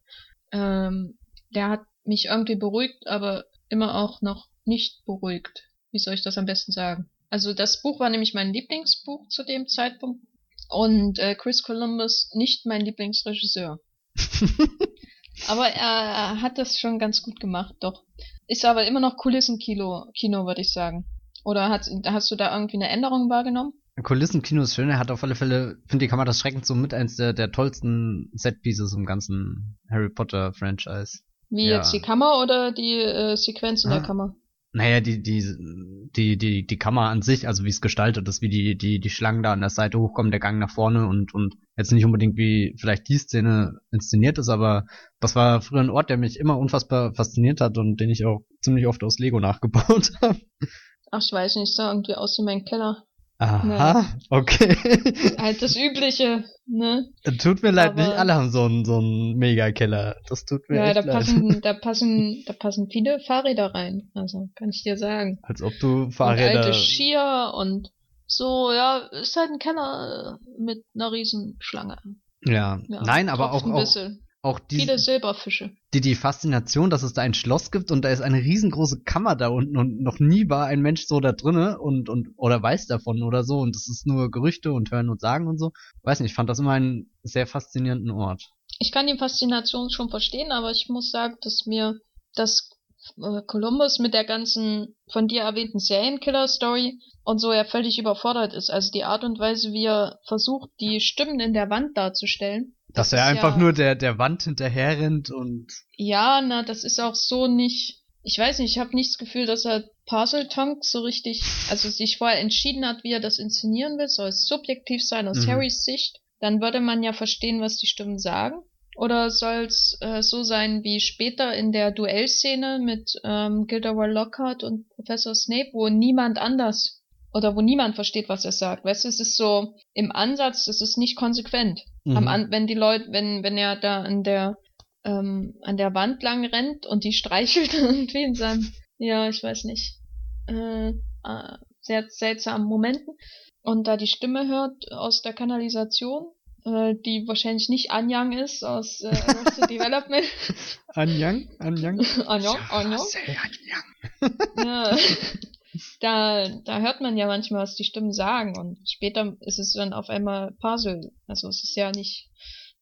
ähm, der hat mich irgendwie beruhigt, aber immer auch noch nicht beruhigt. Wie soll ich das am besten sagen? Also das Buch war nämlich mein Lieblingsbuch zu dem Zeitpunkt und äh, Chris Columbus nicht mein Lieblingsregisseur. aber er, hat das schon ganz gut gemacht, doch. Ist aber immer noch Kulissenkino, Kino, würde ich sagen. Oder hat, hast du da irgendwie eine Änderung wahrgenommen? Kulissenkino ist schön, er hat auf alle Fälle, finde die Kamera das Schreckens so mit eins der, der tollsten Setpieces im ganzen Harry Potter Franchise. Wie ja. jetzt die Kammer oder die äh, Sequenz in ah. der Kammer? Naja, die, die, die, die, die Kammer an sich, also wie es gestaltet ist, wie die, die, die Schlangen da an der Seite hochkommen, der Gang nach vorne und, und jetzt nicht unbedingt wie vielleicht die Szene inszeniert ist, aber das war früher ein Ort, der mich immer unfassbar fasziniert hat und den ich auch ziemlich oft aus Lego nachgebaut habe. Ach, ich weiß nicht, sah irgendwie aus wie mein Keller. Aha, ne. okay. Halt das Übliche, ne? Tut mir leid, Aber, nicht alle haben so einen, so einen Mega-Keller. Das tut mir ja, da leid. passen, da passen, da passen viele Fahrräder rein. Also, kann ich dir sagen. Als ob du Fahrräder. Und alte Skier und so, ja, ist halt ein Keller mit einer Riesenschlange. Ja, ja nein, aber auch, auch, auch die, viele Silberfische. Die, die Faszination, dass es da ein Schloss gibt und da ist eine riesengroße Kammer da unten und noch nie war ein Mensch so da drinne und, und, oder weiß davon oder so und es ist nur Gerüchte und Hören und Sagen und so. Weiß nicht, ich fand das immer einen sehr faszinierenden Ort. Ich kann die Faszination schon verstehen, aber ich muss sagen, dass mir das äh, Columbus mit der ganzen von dir erwähnten Serienkiller-Story und so ja völlig überfordert ist. Also die Art und Weise, wie er versucht, die Stimmen in der Wand darzustellen, dass er einfach ja, nur der, der Wand hinterher rennt und. Ja, na, das ist auch so nicht. Ich weiß nicht, ich habe nicht das Gefühl, dass er Parcel Tonk so richtig, also sich vorher entschieden hat, wie er das inszenieren will. Soll es subjektiv sein aus mhm. Harrys Sicht? Dann würde man ja verstehen, was die Stimmen sagen. Oder soll es äh, so sein wie später in der Duellszene mit ähm, Gilderoy Lockhart und Professor Snape, wo niemand anders oder wo niemand versteht, was er sagt. Weißt du, es ist so im Ansatz, es ist nicht konsequent. Mhm. An, wenn die Leute, wenn, wenn er da an der, ähm, an der Wand lang rennt und die streichelt irgendwie in seinem, ja, ich weiß nicht, äh, äh, sehr seltsamen Momenten und da die Stimme hört aus der Kanalisation, äh, die wahrscheinlich nicht Anyang ist aus äh, Arrested Development. Anyang? Anyang? Anyang, Anyang. ja. Da, da hört man ja manchmal, was die Stimmen sagen und später ist es dann auf einmal Puzzle. Also es ist ja nicht,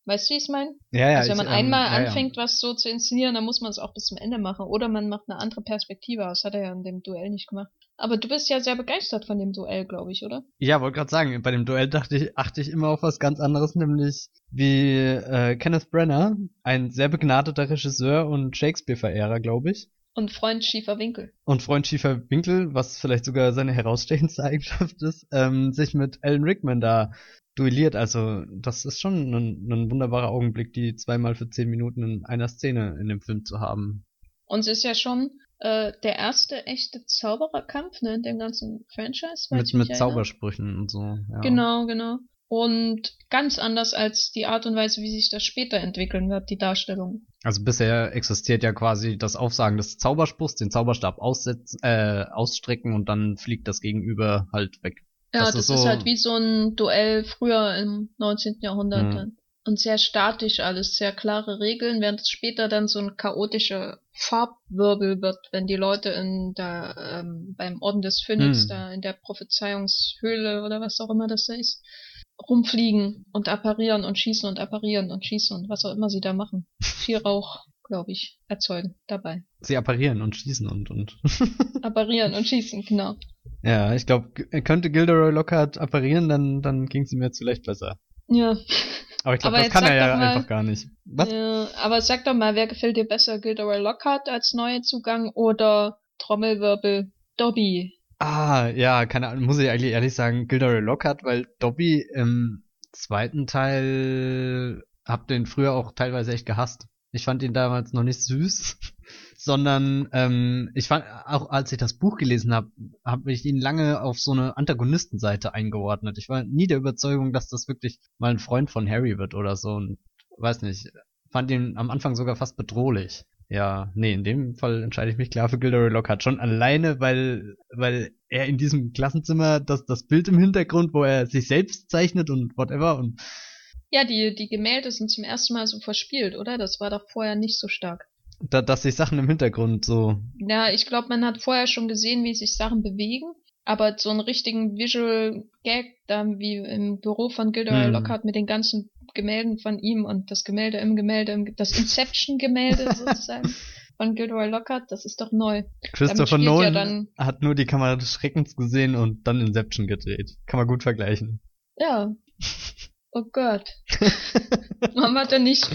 weißt du, wie ich es meine? Ja, ja. Also wenn man ich, einmal ähm, ja, anfängt, was so zu inszenieren, dann muss man es auch bis zum Ende machen. Oder man macht eine andere Perspektive. Das hat er ja in dem Duell nicht gemacht. Aber du bist ja sehr begeistert von dem Duell, glaube ich, oder? Ja, ja wollte gerade sagen, bei dem Duell dachte ich, achte ich immer auf was ganz anderes, nämlich wie äh, Kenneth Brenner, ein sehr begnadeter Regisseur und Shakespeare-Verehrer, glaube ich. Und Freund Schiefer Winkel. Und Freund Schiefer Winkel, was vielleicht sogar seine herausstechendste Eigenschaft ist, ähm, sich mit Alan Rickman da duelliert. Also das ist schon ein, ein wunderbarer Augenblick, die zweimal für zehn Minuten in einer Szene in dem Film zu haben. Und es ist ja schon äh, der erste echte Zaubererkampf ne, in dem ganzen Franchise. Mit, mit Zaubersprüchen und so. Ja. Genau, genau. Und ganz anders als die Art und Weise, wie sich das später entwickeln wird, die Darstellung. Also bisher existiert ja quasi das Aufsagen des Zauberspruchs, den Zauberstab aussetzen, äh, ausstrecken und dann fliegt das Gegenüber halt weg. Ja, das, das ist, so ist, halt wie so ein Duell früher im 19. Jahrhundert. Mhm. Und sehr statisch alles, sehr klare Regeln, während es später dann so ein chaotischer Farbwirbel wird, wenn die Leute in der, ähm, beim Orden des Phönix, mhm. da in der Prophezeiungshöhle oder was auch immer das da ist, rumfliegen und apparieren und schießen und apparieren und schießen und was auch immer sie da machen. Viel Rauch, glaube ich, erzeugen dabei. Sie apparieren und schießen und und. apparieren und schießen, genau. Ja, ich glaube, könnte Gilderoy Lockhart apparieren, dann dann ging es ihm jetzt vielleicht besser. Ja. Aber ich glaube, das kann er ja mal, einfach gar nicht. Was? Ja, aber sag doch mal, wer gefällt dir besser, Gilderoy Lockhart als neuer Zugang oder Trommelwirbel Dobby Ah, ja, keine Ahnung, muss ich eigentlich ehrlich sagen, Gilderoy Lockhart, weil Dobby im zweiten Teil hab den früher auch teilweise echt gehasst. Ich fand ihn damals noch nicht süß, sondern ähm, ich fand auch als ich das Buch gelesen habe, habe ich ihn lange auf so eine Antagonistenseite eingeordnet. Ich war nie der Überzeugung, dass das wirklich mal ein Freund von Harry wird oder so und weiß nicht, fand ihn am Anfang sogar fast bedrohlich. Ja, nee, in dem Fall entscheide ich mich klar für Gilderoy Lockhart. Schon alleine, weil, weil er in diesem Klassenzimmer das, das Bild im Hintergrund, wo er sich selbst zeichnet und whatever und. Ja, die, die Gemälde sind zum ersten Mal so verspielt, oder? Das war doch vorher nicht so stark. Da, dass sich Sachen im Hintergrund so. Ja, ich glaube, man hat vorher schon gesehen, wie sich Sachen bewegen. Aber so einen richtigen Visual Gag, da wie im Büro von Gilderoy hm. Lockhart mit den ganzen Gemälden von ihm und das Gemälde im Gemälde, das Inception-Gemälde sozusagen von Gilderoy Lockhart, das ist doch neu. Christopher Nolan ja dann, hat nur die Kamera des Schreckens gesehen und dann Inception gedreht. Kann man gut vergleichen. Ja. Oh Gott. Warum hat er nicht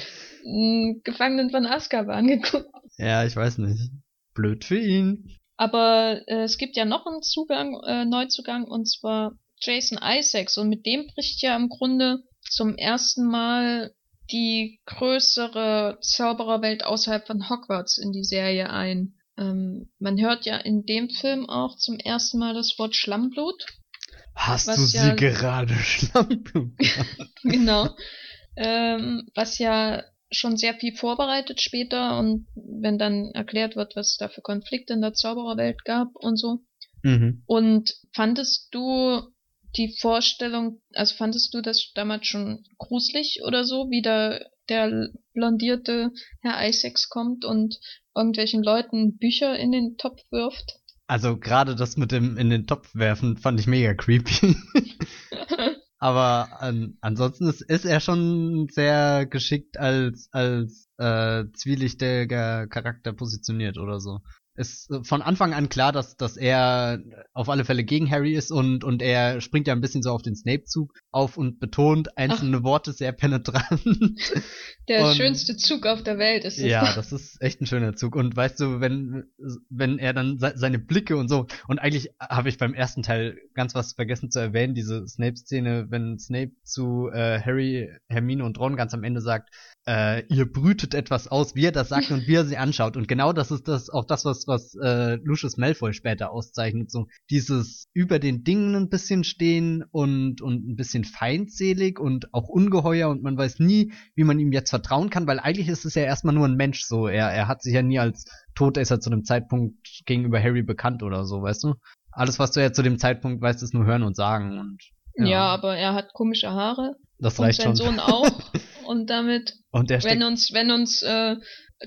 einen Gefangenen von Azkaban geguckt? Ja, ich weiß nicht. Blöd für ihn. Aber äh, es gibt ja noch einen Zugang, äh, Neuzugang, und zwar Jason Isaacs. Und mit dem bricht ja im Grunde zum ersten Mal die größere Zaubererwelt außerhalb von Hogwarts in die Serie ein. Ähm, man hört ja in dem Film auch zum ersten Mal das Wort Schlammblut. Hast du sie ja, gerade Schlammblut genau. Ähm, was ja schon sehr viel vorbereitet später und wenn dann erklärt wird, was es da für Konflikte in der Zaubererwelt gab und so. Mhm. Und fandest du die Vorstellung, also fandest du das damals schon gruselig oder so, wie da der blondierte Herr Isaacs kommt und irgendwelchen Leuten Bücher in den Topf wirft? Also gerade das mit dem in den Topf werfen fand ich mega creepy. Aber an, ansonsten ist, ist er schon sehr geschickt als als äh, zwielichtiger Charakter positioniert oder so ist von Anfang an klar, dass, dass er auf alle Fälle gegen Harry ist und, und er springt ja ein bisschen so auf den Snape-Zug auf und betont einzelne Ach. Worte sehr penetrant. Der und, schönste Zug auf der Welt ist es. Ja, das ist echt ein schöner Zug. Und weißt du, wenn, wenn er dann seine Blicke und so, und eigentlich habe ich beim ersten Teil ganz was vergessen zu erwähnen, diese Snape-Szene, wenn Snape zu äh, Harry, Hermine und Ron ganz am Ende sagt, äh, ihr brütet etwas aus, wie er das sagt und wie er sie anschaut. Und genau das ist das auch das, was, was äh, Lucius Malfoy später auszeichnet. So dieses über den Dingen ein bisschen stehen und, und ein bisschen feindselig und auch ungeheuer und man weiß nie, wie man ihm jetzt vertrauen kann, weil eigentlich ist es ja erstmal nur ein Mensch so. Er, er hat sich ja nie als Todesser zu dem Zeitpunkt gegenüber Harry bekannt oder so, weißt du? Alles, was du ja zu dem Zeitpunkt weißt, ist nur hören und sagen und ja. ja, aber er hat komische Haare Das und reicht sein schon. Sohn auch. Und damit, Und wenn uns, wenn uns äh,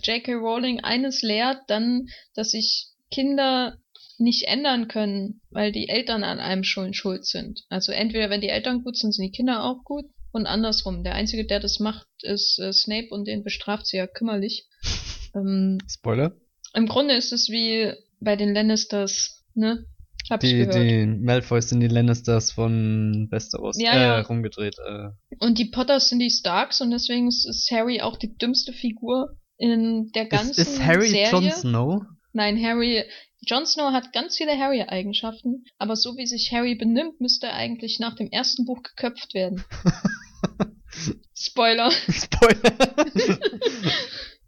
J.K. Rowling eines lehrt, dann, dass sich Kinder nicht ändern können, weil die Eltern an einem schon schuld sind. Also entweder wenn die Eltern gut sind, sind die Kinder auch gut und andersrum. Der Einzige, der das macht, ist äh, Snape und den bestraft sie ja kümmerlich. Ähm, Spoiler, Im Grunde ist es wie bei den Lannisters, ne? Hab ich die, gehört. die Malfoys sind die Lannisters von Westeros Ja, äh, ja. rumgedreht. Äh. Und die Potters sind die Starks und deswegen ist, ist Harry auch die dümmste Figur in der ganzen Ist, ist Harry Serie. Jon Snow? Nein, Harry. Jon Snow hat ganz viele Harry-Eigenschaften, aber so wie sich Harry benimmt, müsste er eigentlich nach dem ersten Buch geköpft werden. Spoiler. Spoiler.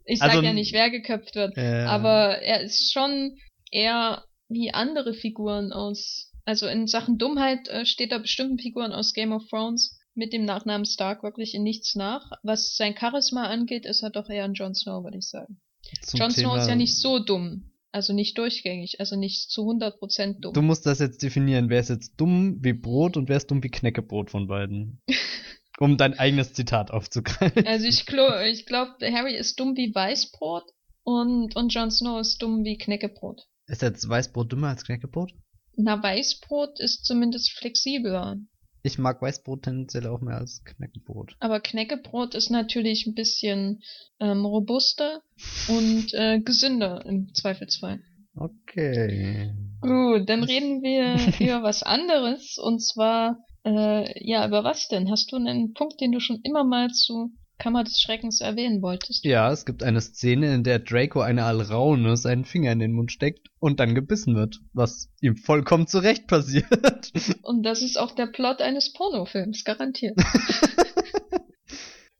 Ich sag Also, ja nicht, wer geköpft wird. äh, Aber er ist schon eher wie andere Figuren aus. Also in Sachen Dummheit äh, steht er bestimmten Figuren aus Game of Thrones mit dem Nachnamen Stark wirklich in nichts nach. Was sein Charisma angeht, ist er doch eher ein Jon Snow, würde ich sagen. zum Jon Snow Thema- ist ja nicht so dumm. Also nicht durchgängig, also nicht zu 100% dumm. Du musst das jetzt definieren. Wer ist jetzt dumm wie Brot und wer ist dumm wie Knäckebrot von beiden? um dein eigenes Zitat aufzugreifen. Also ich, ich glaube, Harry ist dumm wie Weißbrot und, und Jon Snow ist dumm wie Knäckebrot. Ist jetzt Weißbrot dümmer als Knäckebrot? Na, Weißbrot ist zumindest flexibler. Ich mag Weißbrot tendenziell auch mehr als Knäckebrot. Aber Knäckebrot ist natürlich ein bisschen ähm, robuster und äh, gesünder im Zweifelsfall. Okay. Gut, dann reden wir über was anderes und zwar, äh, ja, über was denn? Hast du einen Punkt, den du schon immer mal zu Kammer des Schreckens erwähnen wolltest? Ja, es gibt eine Szene, in der Draco eine Alraune seinen Finger in den Mund steckt und dann gebissen wird, was ihm vollkommen zurecht passiert. Und das ist auch der Plot eines Pornofilms, garantiert.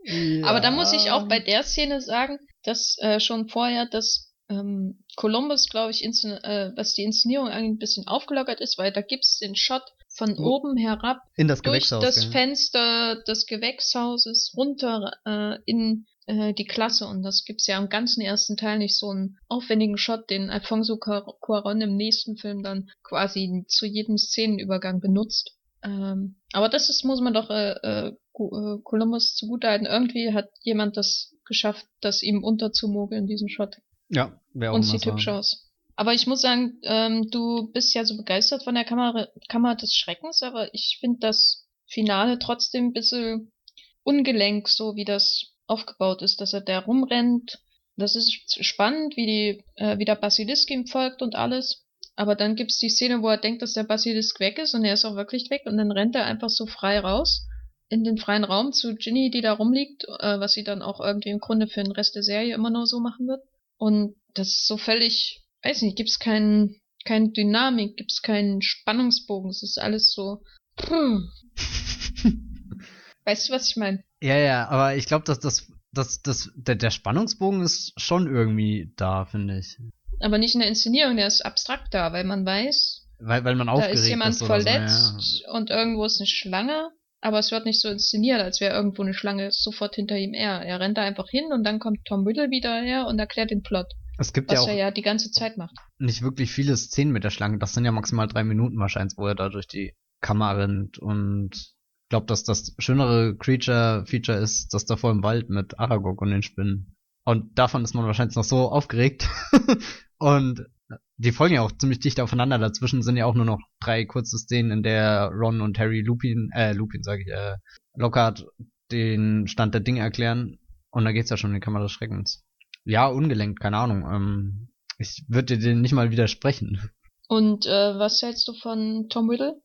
ja. Aber da muss ich auch bei der Szene sagen, dass äh, schon vorher das ähm, Columbus, glaube ich, äh, was die Inszenierung eigentlich ein bisschen aufgelockert ist, weil da gibt's den Shot von Wo- oben herab in das durch Gewächshaus. das gell? Fenster des Gewächshauses runter äh, in äh, die Klasse und das gibt's ja im ganzen ersten Teil nicht so einen aufwendigen Shot, den Alfonso Cuar- Cuarón im nächsten Film dann quasi zu jedem Szenenübergang benutzt. Ähm, aber das ist, muss man doch äh, äh, äh, Columbus zugutehalten. Irgendwie hat jemand das geschafft, das ihm unterzumogeln, diesen Shot. Ja, wäre auch Und sieht hübsch aus. Aber ich muss sagen, ähm, du bist ja so begeistert von der Kammer, Kammer des Schreckens, aber ich finde das Finale trotzdem ein bisschen ungelenk, so wie das aufgebaut ist, dass er da rumrennt. Das ist spannend, wie die, äh, wie der Basilisk ihm folgt und alles. Aber dann gibt's die Szene, wo er denkt, dass der Basilisk weg ist und er ist auch wirklich weg und dann rennt er einfach so frei raus in den freien Raum zu Ginny, die da rumliegt, äh, was sie dann auch irgendwie im Grunde für den Rest der Serie immer nur so machen wird. Und das ist so völlig, weiß nicht, gibt's keinen, keine Dynamik, gibt's keinen Spannungsbogen, es ist alles so, hm. Weißt du, was ich meine? Ja, ja, aber ich glaube, dass das, das, das, der, der Spannungsbogen ist schon irgendwie da, finde ich. Aber nicht in der Inszenierung, der ist abstrakt da, weil man weiß, Weil, weil man da aufgeregt ist jemand ist oder verletzt und irgendwo ist eine Schlange, aber es wird nicht so inszeniert, als wäre irgendwo eine Schlange sofort hinter ihm er. Er rennt da einfach hin und dann kommt Tom Riddle wieder her und erklärt den Plot. Es gibt was ja auch er ja die ganze Zeit macht. nicht wirklich viele Szenen mit der Schlange. Das sind ja maximal drei Minuten wahrscheinlich, wo er da durch die Kammer rennt. Und ich glaube, dass das schönere Creature-Feature ist, das da vor im Wald mit Aragog und den Spinnen. Und davon ist man wahrscheinlich noch so aufgeregt. und die folgen ja auch ziemlich dicht aufeinander. Dazwischen sind ja auch nur noch drei kurze Szenen, in der Ron und Harry Lupin, äh, Lupin sage ich, äh, Lockhart den Stand der Dinge erklären. Und da geht's ja schon in die Kammer des Schreckens. Ja, ungelenkt, keine Ahnung. Ähm, ich würde dir den nicht mal widersprechen. Und äh, was hältst du von Tom Riddle?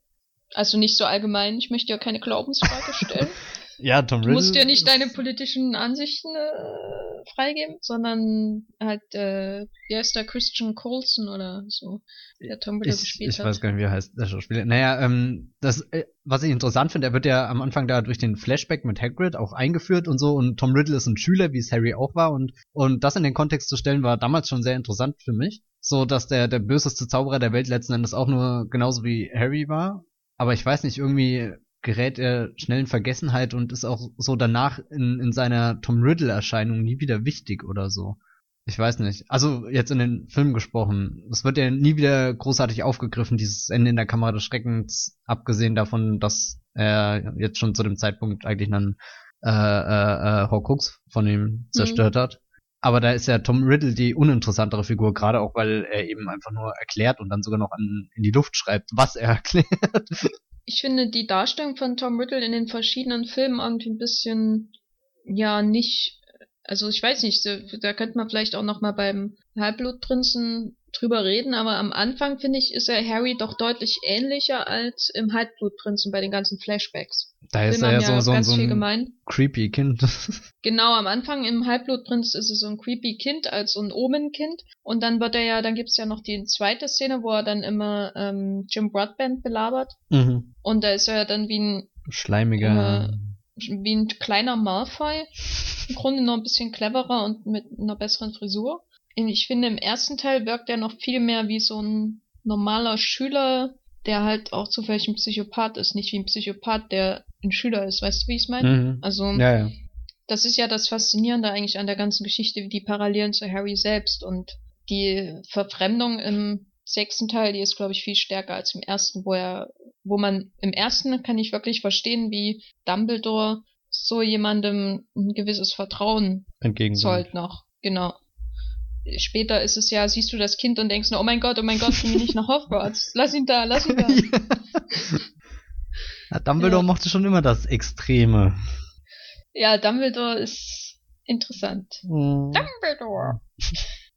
Also nicht so allgemein, ich möchte ja keine Glaubensfrage stellen. Ja, Tom Du musst dir nicht deine politischen Ansichten äh, freigeben, sondern halt, äh, wie heißt der Christian Colson oder so, der Tom Riddle Ich, gespielt ich hat. weiß gar nicht, wie er heißt, der Schauspieler. Naja, ähm, das, äh, was ich interessant finde, er wird ja am Anfang da durch den Flashback mit Hagrid auch eingeführt und so und Tom Riddle ist ein Schüler, wie es Harry auch war und, und das in den Kontext zu stellen war damals schon sehr interessant für mich. So, dass der, der böseste Zauberer der Welt letzten Endes auch nur genauso wie Harry war. Aber ich weiß nicht, irgendwie gerät er schnell in Vergessenheit und ist auch so danach in, in seiner Tom Riddle-Erscheinung nie wieder wichtig oder so. Ich weiß nicht. Also jetzt in den Filmen gesprochen. Es wird ja nie wieder großartig aufgegriffen, dieses Ende in der Kamera des Schreckens, abgesehen davon, dass er jetzt schon zu dem Zeitpunkt eigentlich einen äh, äh, äh Horcrux von ihm mhm. zerstört mhm. hat. Aber da ist ja Tom Riddle die uninteressantere Figur, gerade auch weil er eben einfach nur erklärt und dann sogar noch an, in die Luft schreibt, was er erklärt. Ich finde die Darstellung von Tom Riddle in den verschiedenen Filmen irgendwie ein bisschen, ja, nicht, also ich weiß nicht, da könnte man vielleicht auch noch mal beim Halbblutprinzen drüber reden, aber am Anfang finde ich, ist er Harry doch deutlich ähnlicher als im Halbblutprinzen bei den ganzen Flashbacks. Da ist er ja so, so, so ein creepy Kind. genau, am Anfang im Halbblutprinz ist er so ein creepy Kind als so ein Omen-Kind. Und dann wird er ja, dann gibt es ja noch die zweite Szene, wo er dann immer ähm, Jim Broadbent belabert. Mhm. und da ist er dann wie ein schleimiger. äh, wie ein kleiner Malfoy, im Grunde noch ein bisschen cleverer und mit einer besseren Frisur. Ich finde, im ersten Teil wirkt er noch viel mehr wie so ein normaler Schüler, der halt auch zufällig ein Psychopath ist, nicht wie ein Psychopath, der ein Schüler ist. Weißt du, wie ich es meine? Mhm. Also, ja, ja. das ist ja das Faszinierende eigentlich an der ganzen Geschichte, wie die Parallelen zu Harry selbst und die Verfremdung im sechsten Teil, die ist, glaube ich, viel stärker als im ersten, wo er, wo man im ersten kann ich wirklich verstehen, wie Dumbledore so jemandem ein gewisses Vertrauen zollt noch. Genau später ist es ja, siehst du das Kind und denkst nur, oh mein Gott, oh mein Gott, geh nicht nach Hogwarts. Lass ihn da, lass ihn da. ja. Dumbledore ja. mochte schon immer das Extreme. Ja, Dumbledore ist interessant. Mhm. Dumbledore.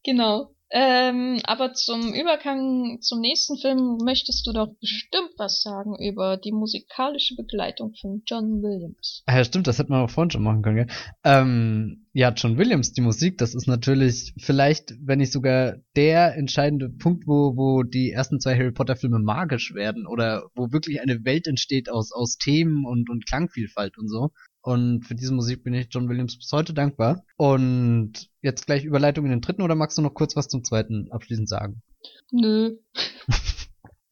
genau. Ähm, aber zum Übergang zum nächsten Film möchtest du doch bestimmt was sagen über die musikalische Begleitung von John Williams. Ah ja, stimmt, das hätte man auch vorhin schon machen können, gell? Ähm, ja, John Williams, die Musik, das ist natürlich vielleicht, wenn nicht sogar der entscheidende Punkt, wo, wo die ersten zwei Harry Potter Filme magisch werden oder wo wirklich eine Welt entsteht aus, aus Themen und, und Klangvielfalt und so. Und für diese Musik bin ich John Williams bis heute dankbar. Und jetzt gleich Überleitung in den dritten oder magst du noch kurz was zum zweiten abschließend sagen? Nö.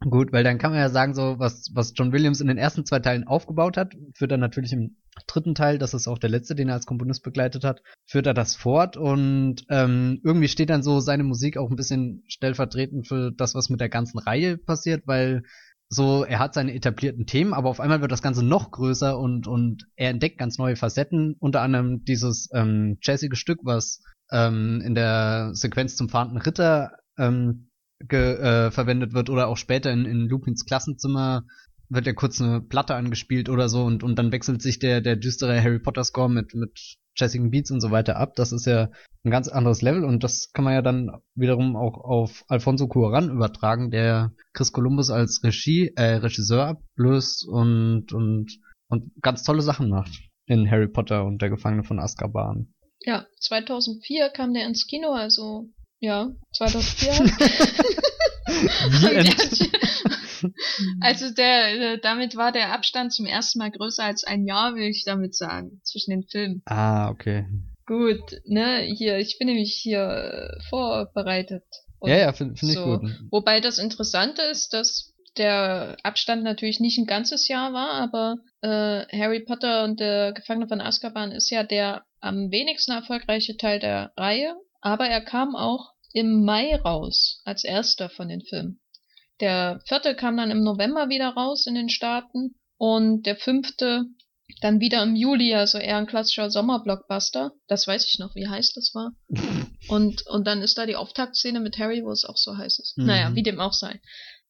Gut, weil dann kann man ja sagen, so was, was John Williams in den ersten zwei Teilen aufgebaut hat, führt er natürlich im dritten Teil, das ist auch der letzte, den er als Komponist begleitet hat, führt er das fort und ähm, irgendwie steht dann so seine Musik auch ein bisschen stellvertretend für das, was mit der ganzen Reihe passiert, weil so, er hat seine etablierten Themen, aber auf einmal wird das Ganze noch größer und, und er entdeckt ganz neue Facetten, unter anderem dieses ähm, jazzige Stück, was ähm, in der Sequenz zum fahrenden Ritter ähm, ge, äh, verwendet wird oder auch später in, in Lupins Klassenzimmer wird ja kurz eine Platte angespielt oder so und, und dann wechselt sich der, der düstere Harry Potter Score mit, mit jazzigen Beats und so weiter ab. Das ist ja ein ganz anderes Level und das kann man ja dann wiederum auch auf Alfonso Cuarón übertragen, der Chris Columbus als Regie, äh, Regisseur ablöst und, und, und ganz tolle Sachen macht in Harry Potter und der Gefangene von Azkaban. Ja, 2004 kam der ins Kino, also ja, 2004. Wie also der, äh, damit war der Abstand zum ersten Mal größer als ein Jahr, will ich damit sagen, zwischen den Filmen. Ah, okay. Gut, ne, hier, ich bin nämlich hier äh, vorbereitet. ja, ja, finde find so. ich gut. Wobei das Interessante ist, dass der Abstand natürlich nicht ein ganzes Jahr war, aber äh, Harry Potter und der Gefangene von Azkaban ist ja der am wenigsten erfolgreiche Teil der Reihe, aber er kam auch im Mai raus, als erster von den Filmen. Der vierte kam dann im November wieder raus in den Staaten und der fünfte dann wieder im Juli, also eher ein klassischer Sommerblockbuster. Das weiß ich noch, wie heiß das war. Und, und dann ist da die Auftaktszene mit Harry, wo es auch so heiß ist. Mhm. Naja, wie dem auch sei.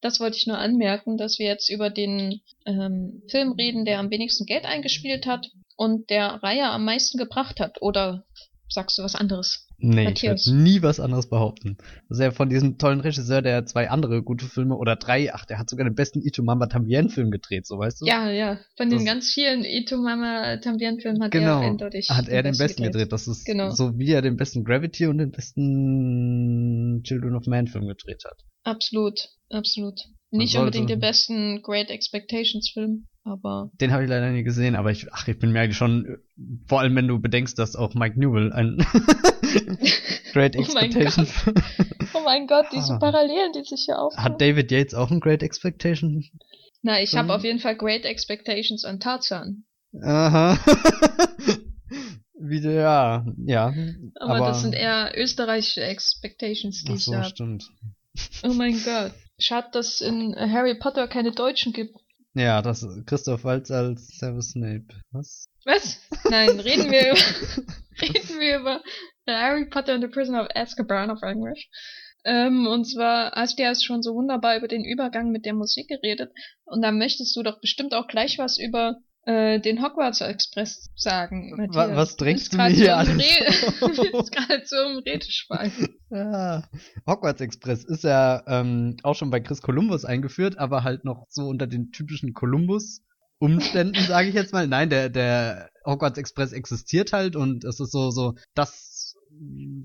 Das wollte ich nur anmerken, dass wir jetzt über den ähm, Film reden, der am wenigsten Geld eingespielt hat und der Reihe am meisten gebracht hat. Oder sagst du was anderes? Nee, Matthias. ich würde nie was anderes behaupten. Das ist ja von diesem tollen Regisseur, der zwei andere gute Filme oder drei, ach, der hat sogar den besten Ito Mama Tambien Film gedreht, so weißt du? Ja, ja. Von das den ganz vielen Ito Mama Tambien Filmen hat genau, er eindeutig hat er den besten gedreht. gedreht. Das ist genau. so wie er den besten Gravity und den besten Children of Man Film gedreht hat. Absolut, absolut. Nicht unbedingt den besten Great Expectations Film aber. Den habe ich leider nie gesehen, aber ich, ach, ich bin mir eigentlich schon, vor allem wenn du bedenkst, dass auch Mike Newell ein Great Expectation. Oh mein Gott, oh mein Gott diese ah. Parallelen, die sich hier aufbauen. Hat David Yates auch ein Great Expectation? Na, ich habe auf jeden Fall Great Expectations an Tarzan. Aha. Wieder, ja, ja. Aber, aber, das sind eher österreichische Expectations, die ach so, ich habe. stimmt. Oh mein Gott. Schade, dass in Harry Potter keine Deutschen gibt. Ja, das Christoph Waltz als Severus Snape. Was? Was? Nein, reden wir über, reden wir über Harry Potter and the Prisoner of Azkaban auf Englisch. Ähm, und zwar hast du ja schon so wunderbar über den Übergang mit der Musik geredet. Und da möchtest du doch bestimmt auch gleich was über äh, den Hogwarts Express sagen. Matthias. Was drängst du mir hier? Du bist gerade so im Redeschwein. Ja. Hogwarts Express ist ja ähm, auch schon bei Chris Columbus eingeführt, aber halt noch so unter den typischen Columbus Umständen, sage ich jetzt mal. Nein, der der Hogwarts Express existiert halt und es ist so so das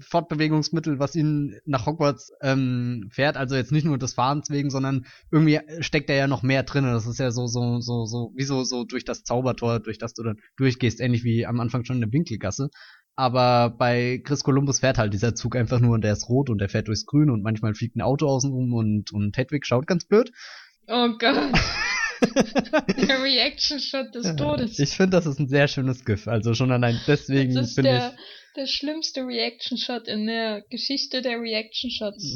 Fortbewegungsmittel, was ihn nach Hogwarts ähm, fährt. Also jetzt nicht nur des Fahrens wegen, sondern irgendwie steckt da ja noch mehr drin. Das ist ja so, so, so, so, wie so, so durch das Zaubertor, durch das du dann durchgehst, ähnlich wie am Anfang schon in der Winkelgasse. Aber bei Chris Columbus fährt halt dieser Zug einfach nur und der ist rot und der fährt durchs Grün und manchmal fliegt ein Auto außen rum und, und Hedwig schaut ganz blöd. Oh Gott. der Reaction Shot des Todes. Ich finde, das ist ein sehr schönes GIF. Also schon allein deswegen finde ich der schlimmste Reaction-Shot in der Geschichte der Reaction-Shots.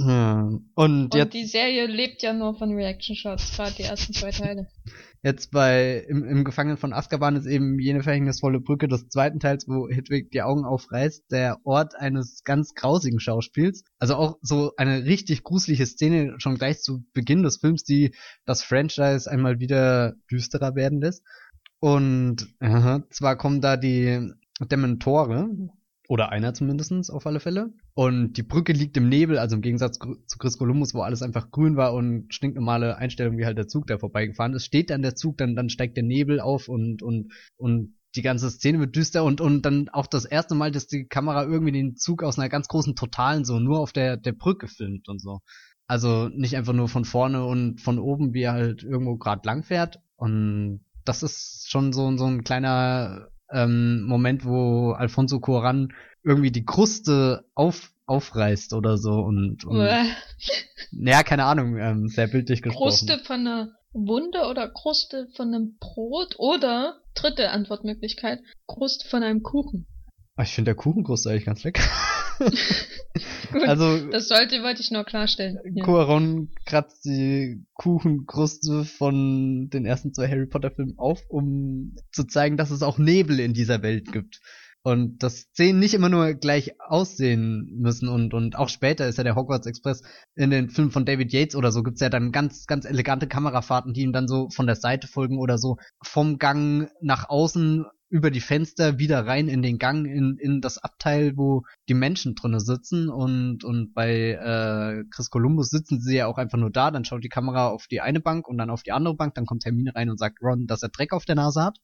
Und, Und die Serie lebt ja nur von Reaction-Shots, gerade die ersten zwei Teile. Jetzt bei im, im Gefangenen von Azkaban ist eben jene verhängnisvolle Brücke des zweiten Teils, wo Hedwig die Augen aufreißt, der Ort eines ganz grausigen Schauspiels. Also auch so eine richtig gruselige Szene schon gleich zu Beginn des Films, die das Franchise einmal wieder düsterer werden lässt. Und aha, zwar kommen da die Dementore, oder einer zumindestens auf alle Fälle. Und die Brücke liegt im Nebel, also im Gegensatz zu Chris Columbus, wo alles einfach grün war und stinknormale Einstellung, wie halt der Zug da vorbeigefahren ist. Steht dann der Zug, dann, dann steigt der Nebel auf und, und, und die ganze Szene wird düster und, und dann auch das erste Mal, dass die Kamera irgendwie den Zug aus einer ganz großen Totalen so nur auf der, der Brücke filmt und so. Also nicht einfach nur von vorne und von oben, wie er halt irgendwo gerade lang fährt. Und das ist schon so, so ein kleiner ähm, Moment, wo Alfonso Cuarón irgendwie die Kruste auf, aufreißt oder so und, und ja, keine Ahnung, ähm, sehr bildlich gesprochen. Kruste von einer Wunde oder Kruste von einem Brot oder dritte Antwortmöglichkeit, Kruste von einem Kuchen. Ah, ich finde der Kuchenkruste eigentlich ganz lecker. Gut, also, das sollte, wollte ich nur klarstellen. Ja. Cuaron kratzt die Kuchenkruste von den ersten zwei Harry Potter Filmen auf, um zu zeigen, dass es auch Nebel in dieser Welt gibt. Und dass Szenen nicht immer nur gleich aussehen müssen und, und auch später ist ja der Hogwarts Express in den Filmen von David Yates oder so gibt's ja dann ganz, ganz elegante Kamerafahrten, die ihm dann so von der Seite folgen oder so vom Gang nach außen über die Fenster wieder rein in den Gang, in, in das Abteil, wo die Menschen drinnen sitzen und, und bei äh, Chris Columbus sitzen sie ja auch einfach nur da, dann schaut die Kamera auf die eine Bank und dann auf die andere Bank, dann kommt Hermine rein und sagt Ron, dass er Dreck auf der Nase hat.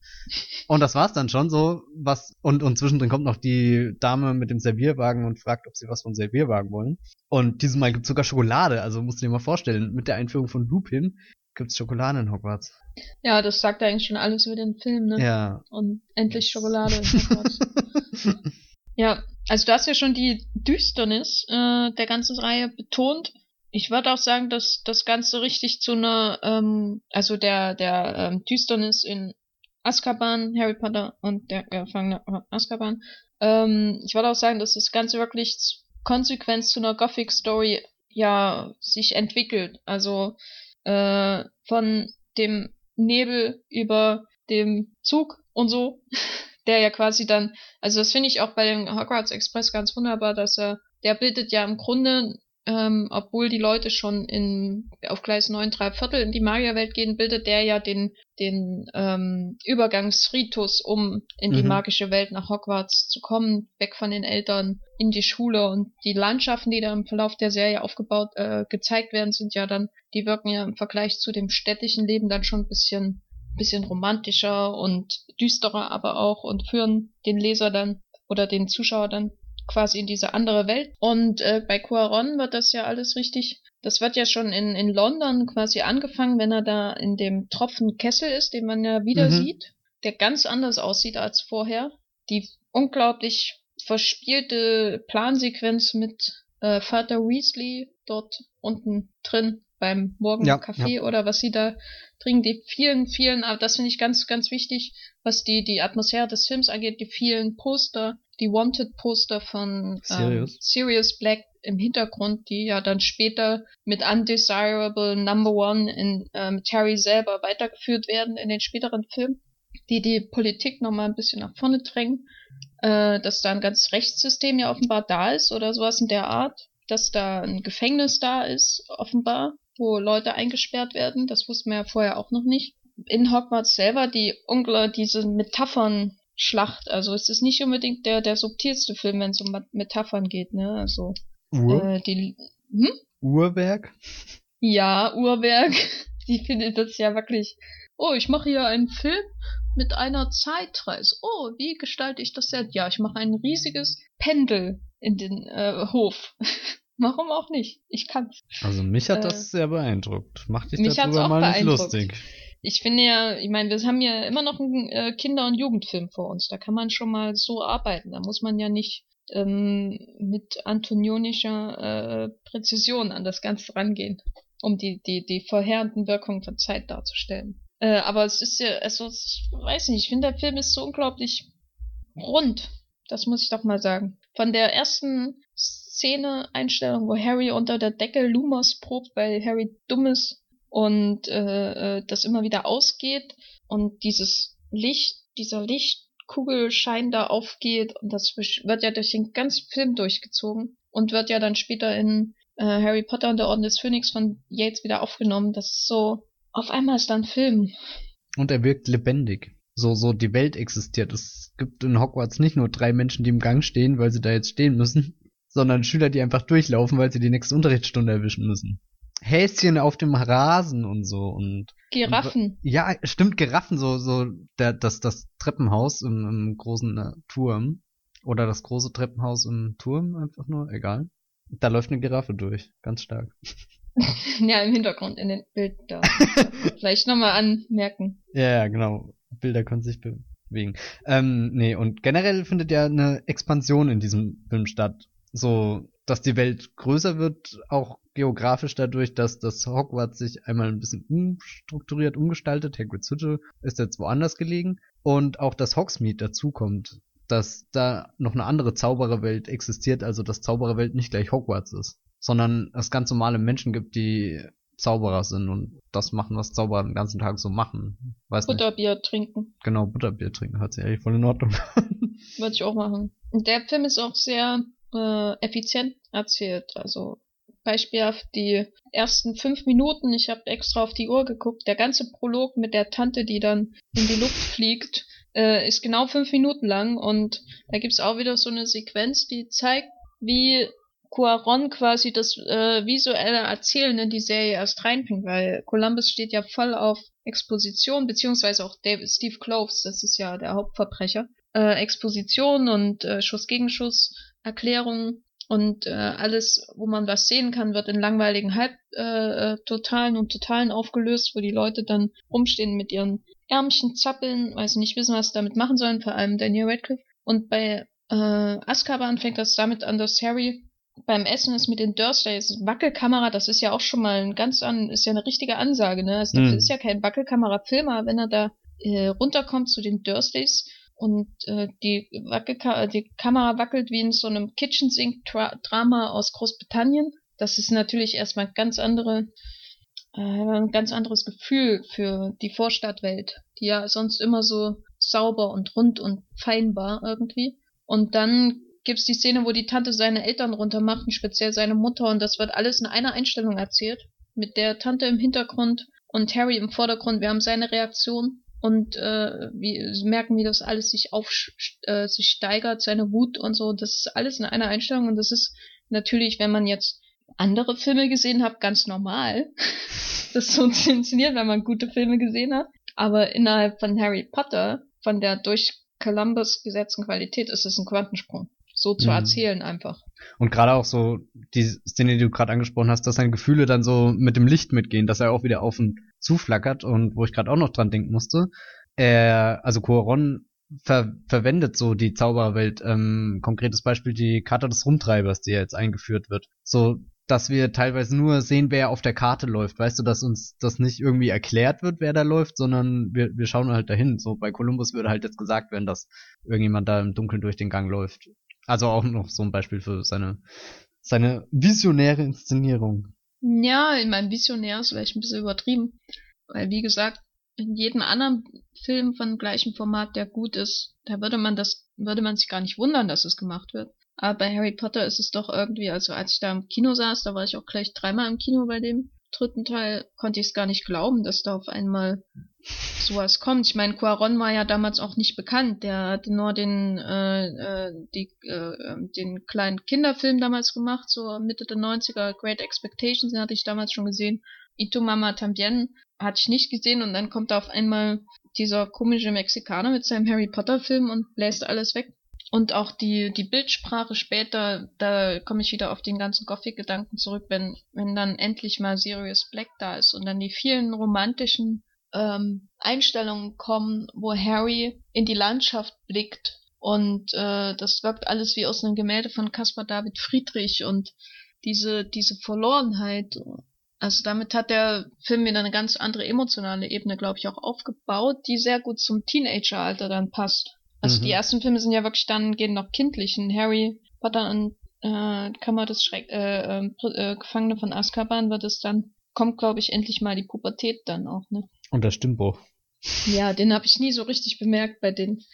Und das war's dann schon so, was, und, und zwischendrin kommt noch die Dame mit dem Servierwagen und fragt, ob sie was vom Servierwagen wollen. Und dieses Mal gibt's sogar Schokolade, also musst du dir mal vorstellen, mit der Einführung von Lupin gibt's Schokolade in Hogwarts. Ja, das sagt eigentlich schon alles über den Film, ne? Ja. Und endlich Schokolade ja, also du hast ja schon die Düsternis äh, der ganzen Reihe betont. Ich würde auch sagen, dass das Ganze richtig zu einer, ähm, also der, der ähm, Düsternis in Azkaban, Harry Potter und der Gefangene Azkaban. Ähm, ich würde auch sagen, dass das Ganze wirklich konsequent zu einer Gothic Story ja sich entwickelt. Also äh, von dem Nebel über dem Zug und so, der ja quasi dann, also das finde ich auch bei dem Hogwarts Express ganz wunderbar, dass er, der bildet ja im Grunde ähm, obwohl die Leute schon in, auf Gleis 9 drei Viertel in die Magierwelt gehen, bildet der ja den, den ähm, Übergangsritus, um in die mhm. magische Welt nach Hogwarts zu kommen, weg von den Eltern in die Schule und die Landschaften, die da im Verlauf der Serie aufgebaut, äh, gezeigt werden, sind ja dann, die wirken ja im Vergleich zu dem städtischen Leben dann schon ein bisschen, bisschen romantischer und düsterer aber auch und führen den Leser dann oder den Zuschauer dann quasi in diese andere Welt. Und äh, bei Cuaron wird das ja alles richtig. Das wird ja schon in, in London quasi angefangen, wenn er da in dem Tropfen Kessel ist, den man ja wieder mhm. sieht, der ganz anders aussieht als vorher. Die unglaublich verspielte Plansequenz mit äh, Vater Weasley dort unten drin beim Morgenkaffee ja, oder was sie da trinken, die vielen, vielen, aber das finde ich ganz, ganz wichtig, was die, die Atmosphäre des Films angeht, die vielen Poster, die Wanted-Poster von ähm, Sirius. Black im Hintergrund, die ja dann später mit Undesirable Number One in ähm, Terry selber weitergeführt werden in den späteren Filmen, die die Politik nochmal ein bisschen nach vorne drängen, äh, dass da ein ganzes Rechtssystem ja offenbar da ist oder sowas in der Art, dass da ein Gefängnis da ist, offenbar, wo Leute eingesperrt werden, das wussten wir ja vorher auch noch nicht. In Hogwarts selber die Ungler, diese Metaphern Schlacht. Also es ist nicht unbedingt der, der subtilste Film, wenn es um Metaphern geht, ne? Also Ur? Äh, die, hm? Uhrwerk? Ja, Uhrwerk. Die findet das ja wirklich. Oh, ich mache hier einen Film mit einer Zeitreise. Oh, wie gestalte ich das jetzt? Ja, ich mache ein riesiges Pendel in den äh, Hof. Warum auch nicht? Ich kann's. Also mich hat äh, das sehr beeindruckt. Mach dich darüber mal nicht lustig. Ich finde ja, ich meine, wir haben ja immer noch einen äh, Kinder- und Jugendfilm vor uns. Da kann man schon mal so arbeiten. Da muss man ja nicht ähm, mit antonionischer äh, Präzision an das Ganze rangehen, um die, die, die vorherrenden Wirkungen von Zeit darzustellen. Äh, aber es ist ja, also, ich weiß nicht, ich finde, der Film ist so unglaublich rund. Das muss ich doch mal sagen. Von der ersten Szene-Einstellung, wo Harry unter der Decke Lumos probt, weil Harry dumm ist und äh, äh das immer wieder ausgeht und dieses Licht, dieser Licht Kugelschein da aufgeht und das wird ja durch den ganzen Film durchgezogen und wird ja dann später in äh, Harry Potter und der Orden des Phönix von Yates wieder aufgenommen. Das ist so, auf einmal ist da ein Film. Und er wirkt lebendig. So, so die Welt existiert. Es gibt in Hogwarts nicht nur drei Menschen, die im Gang stehen, weil sie da jetzt stehen müssen, sondern Schüler, die einfach durchlaufen, weil sie die nächste Unterrichtsstunde erwischen müssen. Häschen auf dem Rasen und so und Giraffen. Und, ja, stimmt, Giraffen, so, so, der, das, das Treppenhaus im, im großen äh, Turm. Oder das große Treppenhaus im Turm, einfach nur, egal. Da läuft eine Giraffe durch, ganz stark. ja, im Hintergrund, in den Bildern. Vielleicht nochmal anmerken. Ja, ja, genau. Bilder können sich bewegen. Ähm, nee, und generell findet ja eine Expansion in diesem Film statt. So, dass die Welt größer wird, auch geografisch dadurch, dass das Hogwarts sich einmal ein bisschen umstrukturiert, umgestaltet. Hagrid's Hütte ist jetzt woanders gelegen. Und auch dass Hogsmeade dazukommt, dass da noch eine andere Zaubererwelt existiert, also dass Zaubererwelt nicht gleich Hogwarts ist, sondern es ganz normale Menschen gibt, die Zauberer sind und das machen, was Zauberer den ganzen Tag so machen. Weiß Butterbier nicht. trinken. Genau, Butterbier trinken hört sich eigentlich voll in Ordnung Würde ich auch machen. Und der Film ist auch sehr äh, effizient erzählt. Also beispielhaft die ersten fünf Minuten, ich habe extra auf die Uhr geguckt, der ganze Prolog mit der Tante, die dann in die Luft fliegt, äh, ist genau fünf Minuten lang und da gibt's auch wieder so eine Sequenz, die zeigt, wie Cuaron quasi das äh, visuelle Erzählen in die Serie erst reinbringt, weil Columbus steht ja voll auf Exposition, beziehungsweise auch David, Steve Cloves, das ist ja der Hauptverbrecher, äh, Exposition und äh, Schuss gegen Schuss, Erklärungen und äh, alles, wo man was sehen kann, wird in langweiligen Halbtotalen äh, und Totalen aufgelöst, wo die Leute dann rumstehen mit ihren Ärmchen zappeln, weil sie nicht wissen, was sie damit machen sollen, vor allem Daniel Radcliffe. Und bei äh, Azkaban fängt das damit an, dass Harry beim Essen ist mit den Dursleys Wackelkamera, das ist ja auch schon mal ein ganz an, ist ja eine richtige Ansage, ne? Also, das mhm. ist ja kein Wackelkamera-Film, aber wenn er da äh, runterkommt zu den Dursleys und äh, die, Wackelka die Kamera wackelt wie in so einem Kitchen Sink Drama aus Großbritannien. Das ist natürlich erstmal ganz andere, äh, ein ganz anderes Gefühl für die Vorstadtwelt, die ja sonst immer so sauber und rund und fein war irgendwie. Und dann gibt's die Szene, wo die Tante seine Eltern runtermacht, und speziell seine Mutter, und das wird alles in einer Einstellung erzählt. Mit der Tante im Hintergrund und Harry im Vordergrund. Wir haben seine Reaktion und äh, wie, merken, wie das alles sich auf äh, sich steigert, seine Wut und so. Das ist alles in einer Einstellung und das ist natürlich, wenn man jetzt andere Filme gesehen hat, ganz normal, das so inszenieren, wenn man gute Filme gesehen hat. Aber innerhalb von Harry Potter, von der durch Columbus gesetzten Qualität, ist es ein Quantensprung. So zu mhm. erzählen einfach. Und gerade auch so die Szene, die du gerade angesprochen hast, dass seine Gefühle dann so mit dem Licht mitgehen, dass er auch wieder auf und zuflackert und wo ich gerade auch noch dran denken musste, er, also Coron ver verwendet so die Zaubererwelt, ähm, konkretes Beispiel die Karte des Rumtreibers, die jetzt eingeführt wird. So, dass wir teilweise nur sehen, wer auf der Karte läuft. Weißt du, dass uns das nicht irgendwie erklärt wird, wer da läuft, sondern wir, wir schauen halt dahin. So bei Columbus würde halt jetzt gesagt werden, dass irgendjemand da im Dunkeln durch den Gang läuft. Also auch noch so ein Beispiel für seine, seine visionäre Inszenierung. Ja, in meinem Visionär ist vielleicht ein bisschen übertrieben. Weil, wie gesagt, in jedem anderen Film von gleichem Format, der gut ist, da würde man das, würde man sich gar nicht wundern, dass es gemacht wird. Aber bei Harry Potter ist es doch irgendwie, also als ich da im Kino saß, da war ich auch gleich dreimal im Kino bei dem dritten Teil, konnte ich es gar nicht glauben, dass da auf einmal sowas kommt. Ich meine, Quaron war ja damals auch nicht bekannt. Der hat nur den, äh, äh, die, äh, den kleinen Kinderfilm damals gemacht, so Mitte der 90er, Great Expectations, den hatte ich damals schon gesehen. Ito Mama Tambien hatte ich nicht gesehen und dann kommt da auf einmal dieser komische Mexikaner mit seinem Harry Potter Film und bläst alles weg. Und auch die, die Bildsprache später, da komme ich wieder auf den ganzen Gothic-Gedanken zurück, wenn, wenn dann endlich mal Sirius Black da ist und dann die vielen romantischen ähm, Einstellungen kommen, wo Harry in die Landschaft blickt und äh, das wirkt alles wie aus einem Gemälde von Caspar David Friedrich und diese, diese Verlorenheit also damit hat der Film wieder eine ganz andere emotionale Ebene, glaube ich, auch aufgebaut, die sehr gut zum Teenageralter dann passt. Also mhm. die ersten Filme sind ja wirklich dann, gehen noch kindlich. In Harry Potter und äh, Kammer des Schreck, äh, äh, äh, Gefangene von Azkaban wird es dann, kommt, glaube ich, endlich mal die Pubertät dann auch, ne? Und der Stimmbruch. Ja, den habe ich nie so richtig bemerkt bei den.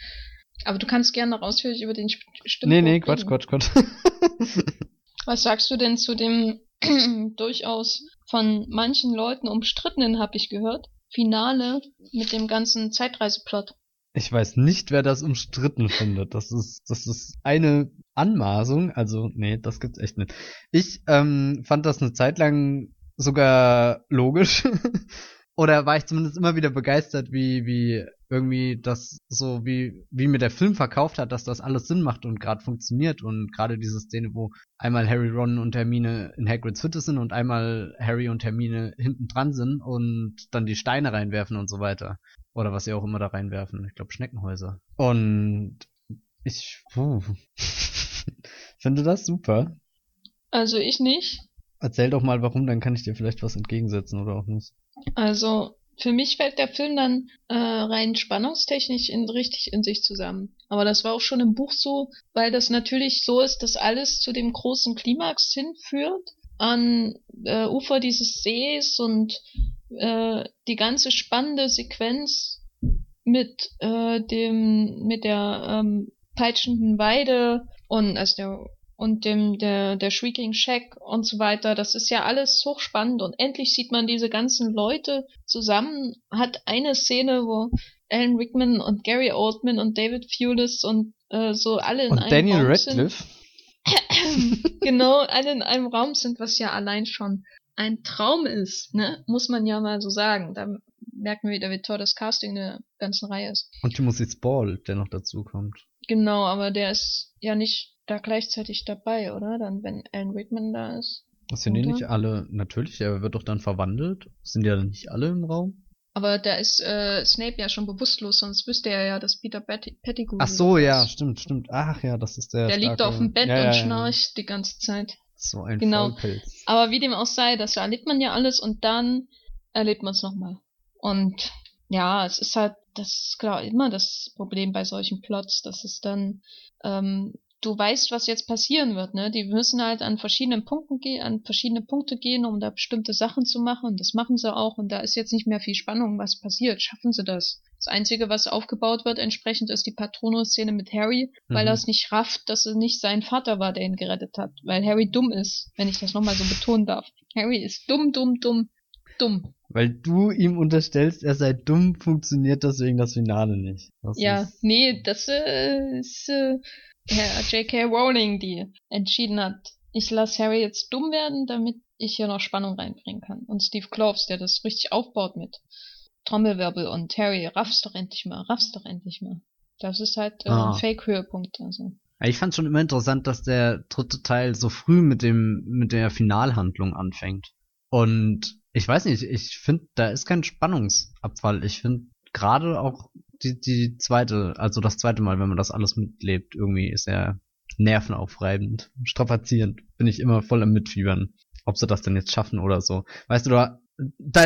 Aber du kannst gerne noch ausführlich über den Stimmbruch Nee, nee, Quatsch, Quatsch, Quatsch. Was sagst du denn zu dem durchaus von manchen Leuten umstrittenen, habe ich gehört, Finale mit dem ganzen Zeitreiseplot. Ich weiß nicht, wer das umstritten findet. Das ist, das ist eine Anmaßung. Also, nee, das gibt's echt nicht. Ich ähm, fand das eine Zeit lang sogar logisch. Oder war ich zumindest immer wieder begeistert, wie, wie irgendwie das so, wie, wie mir der Film verkauft hat, dass das alles Sinn macht und gerade funktioniert. Und gerade diese Szene, wo einmal Harry, Ron und Hermine in Hagrid's Hütte sind und einmal Harry und Hermine hinten dran sind und dann die Steine reinwerfen und so weiter. Oder was sie auch immer da reinwerfen. Ich glaube Schneckenhäuser. Und ich puh, finde das super. Also ich nicht. Erzähl doch mal warum, dann kann ich dir vielleicht was entgegensetzen oder auch nicht. Also für mich fällt der Film dann äh, rein spannungstechnisch in, richtig in sich zusammen. Aber das war auch schon im Buch so, weil das natürlich so ist, dass alles zu dem großen Klimax hinführt an äh, Ufer dieses Sees und äh, die ganze spannende Sequenz mit äh, dem mit der ähm, peitschenden Weide und also der und dem der der Shrieking Shack und so weiter. Das ist ja alles hochspannend und endlich sieht man diese ganzen Leute zusammen. Hat eine Szene, wo Alan Rickman und Gary Oldman und David Thewlis und äh, so alle in und einem Daniel Raum Radcliffe. sind. genau, alle in einem Raum sind, was ja allein schon ein Traum ist, ne? Muss man ja mal so sagen. Da merken wir wieder, wie toll das Casting der ganzen Reihe ist. Und Timothy Spall, der noch dazu kommt. Genau, aber der ist ja nicht da gleichzeitig dabei, oder? Dann, wenn Alan Rickman da ist. Das sind die nicht alle, natürlich, er wird doch dann verwandelt. Sind ja nicht alle im Raum? Aber da ist äh, Snape ja schon bewusstlos, sonst wüsste er ja, dass Peter Pett Pettigrew. Ach so, ja, stimmt, stimmt. Ach ja, das ist der. Der starke... liegt auf dem Bett ja, ja, und ja. schnarcht die ganze Zeit. So ein Genau. Vollpilz. Aber wie dem auch sei, das erlebt man ja alles und dann erlebt man es nochmal. Und ja, es ist halt, das ist klar immer das Problem bei solchen Plots, dass es dann, ähm, du weißt, was jetzt passieren wird, ne? Die müssen halt an verschiedenen Punkten gehen, an verschiedene Punkte gehen, um da bestimmte Sachen zu machen. Und das machen sie auch. Und da ist jetzt nicht mehr viel Spannung, was passiert. Schaffen sie das? Das Einzige, was aufgebaut wird entsprechend, ist die Patronus-Szene mit Harry, weil Mhm. er es nicht rafft, dass es nicht sein Vater war, der ihn gerettet hat. Weil Harry dumm ist, wenn ich das nochmal so betonen darf. Harry ist dumm, dumm, dumm, dumm. Weil du ihm unterstellst, er sei dumm, funktioniert deswegen das Finale nicht. Das Ja, ist- nee, das äh, ist äh, Herr J.K. Rowling, die entschieden hat, ich lasse Harry jetzt dumm werden, damit ich hier noch Spannung reinbringen kann. Und Steve Kloves, der das richtig aufbaut mit Trommelwirbel und Harry, raff's doch endlich mal, raff's doch endlich mal. Das ist halt äh, Ah. ein Fake-Höhepunkt. Also. Ich fand schon immer interessant, dass der dritte Teil so früh mit dem mit der Finalhandlung anfängt. Und ich weiß nicht, ich finde, da ist kein Spannungsabfall. Ich finde gerade auch die die zweite, also das zweite Mal, wenn man das alles mitlebt, irgendwie ist er nervenaufreibend, strapazierend. Bin ich immer voll am Mitfiebern. ob sie das denn jetzt schaffen oder so. Weißt du, da,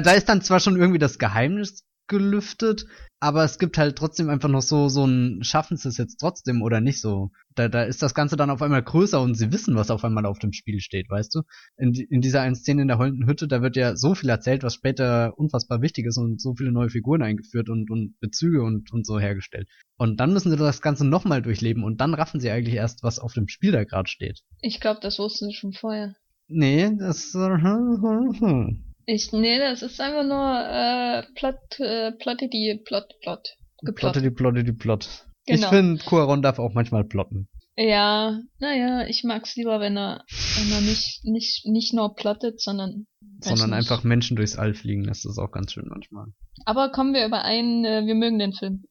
da ist dann zwar schon irgendwie das Geheimnis gelüftet, aber es gibt halt trotzdem einfach noch so, so ein, schaffen sie es jetzt trotzdem oder nicht so. Da, da ist das Ganze dann auf einmal größer und sie wissen, was auf einmal auf dem Spiel steht, weißt du? In, in dieser einen Szene in der heulenden Hütte, da wird ja so viel erzählt, was später unfassbar wichtig ist und so viele neue Figuren eingeführt und, und Bezüge und, und so hergestellt. Und dann müssen sie das Ganze nochmal durchleben und dann raffen sie eigentlich erst, was auf dem Spiel da gerade steht. Ich glaube, das wussten sie schon vorher. Nee, das. Ich, nee, das ist einfach nur äh, Plot, äh, Plottity, Plot, Plot. Geplot. Plottity, Plottity, Plot. Genau. Ich finde, Cuaron darf auch manchmal plotten. Ja, naja, ich mag's lieber, wenn er, wenn er nicht, nicht, nicht nur plottet, sondern. Sondern einfach Menschen durchs All fliegen das ist auch ganz schön manchmal. Aber kommen wir überein, äh, wir mögen den Film.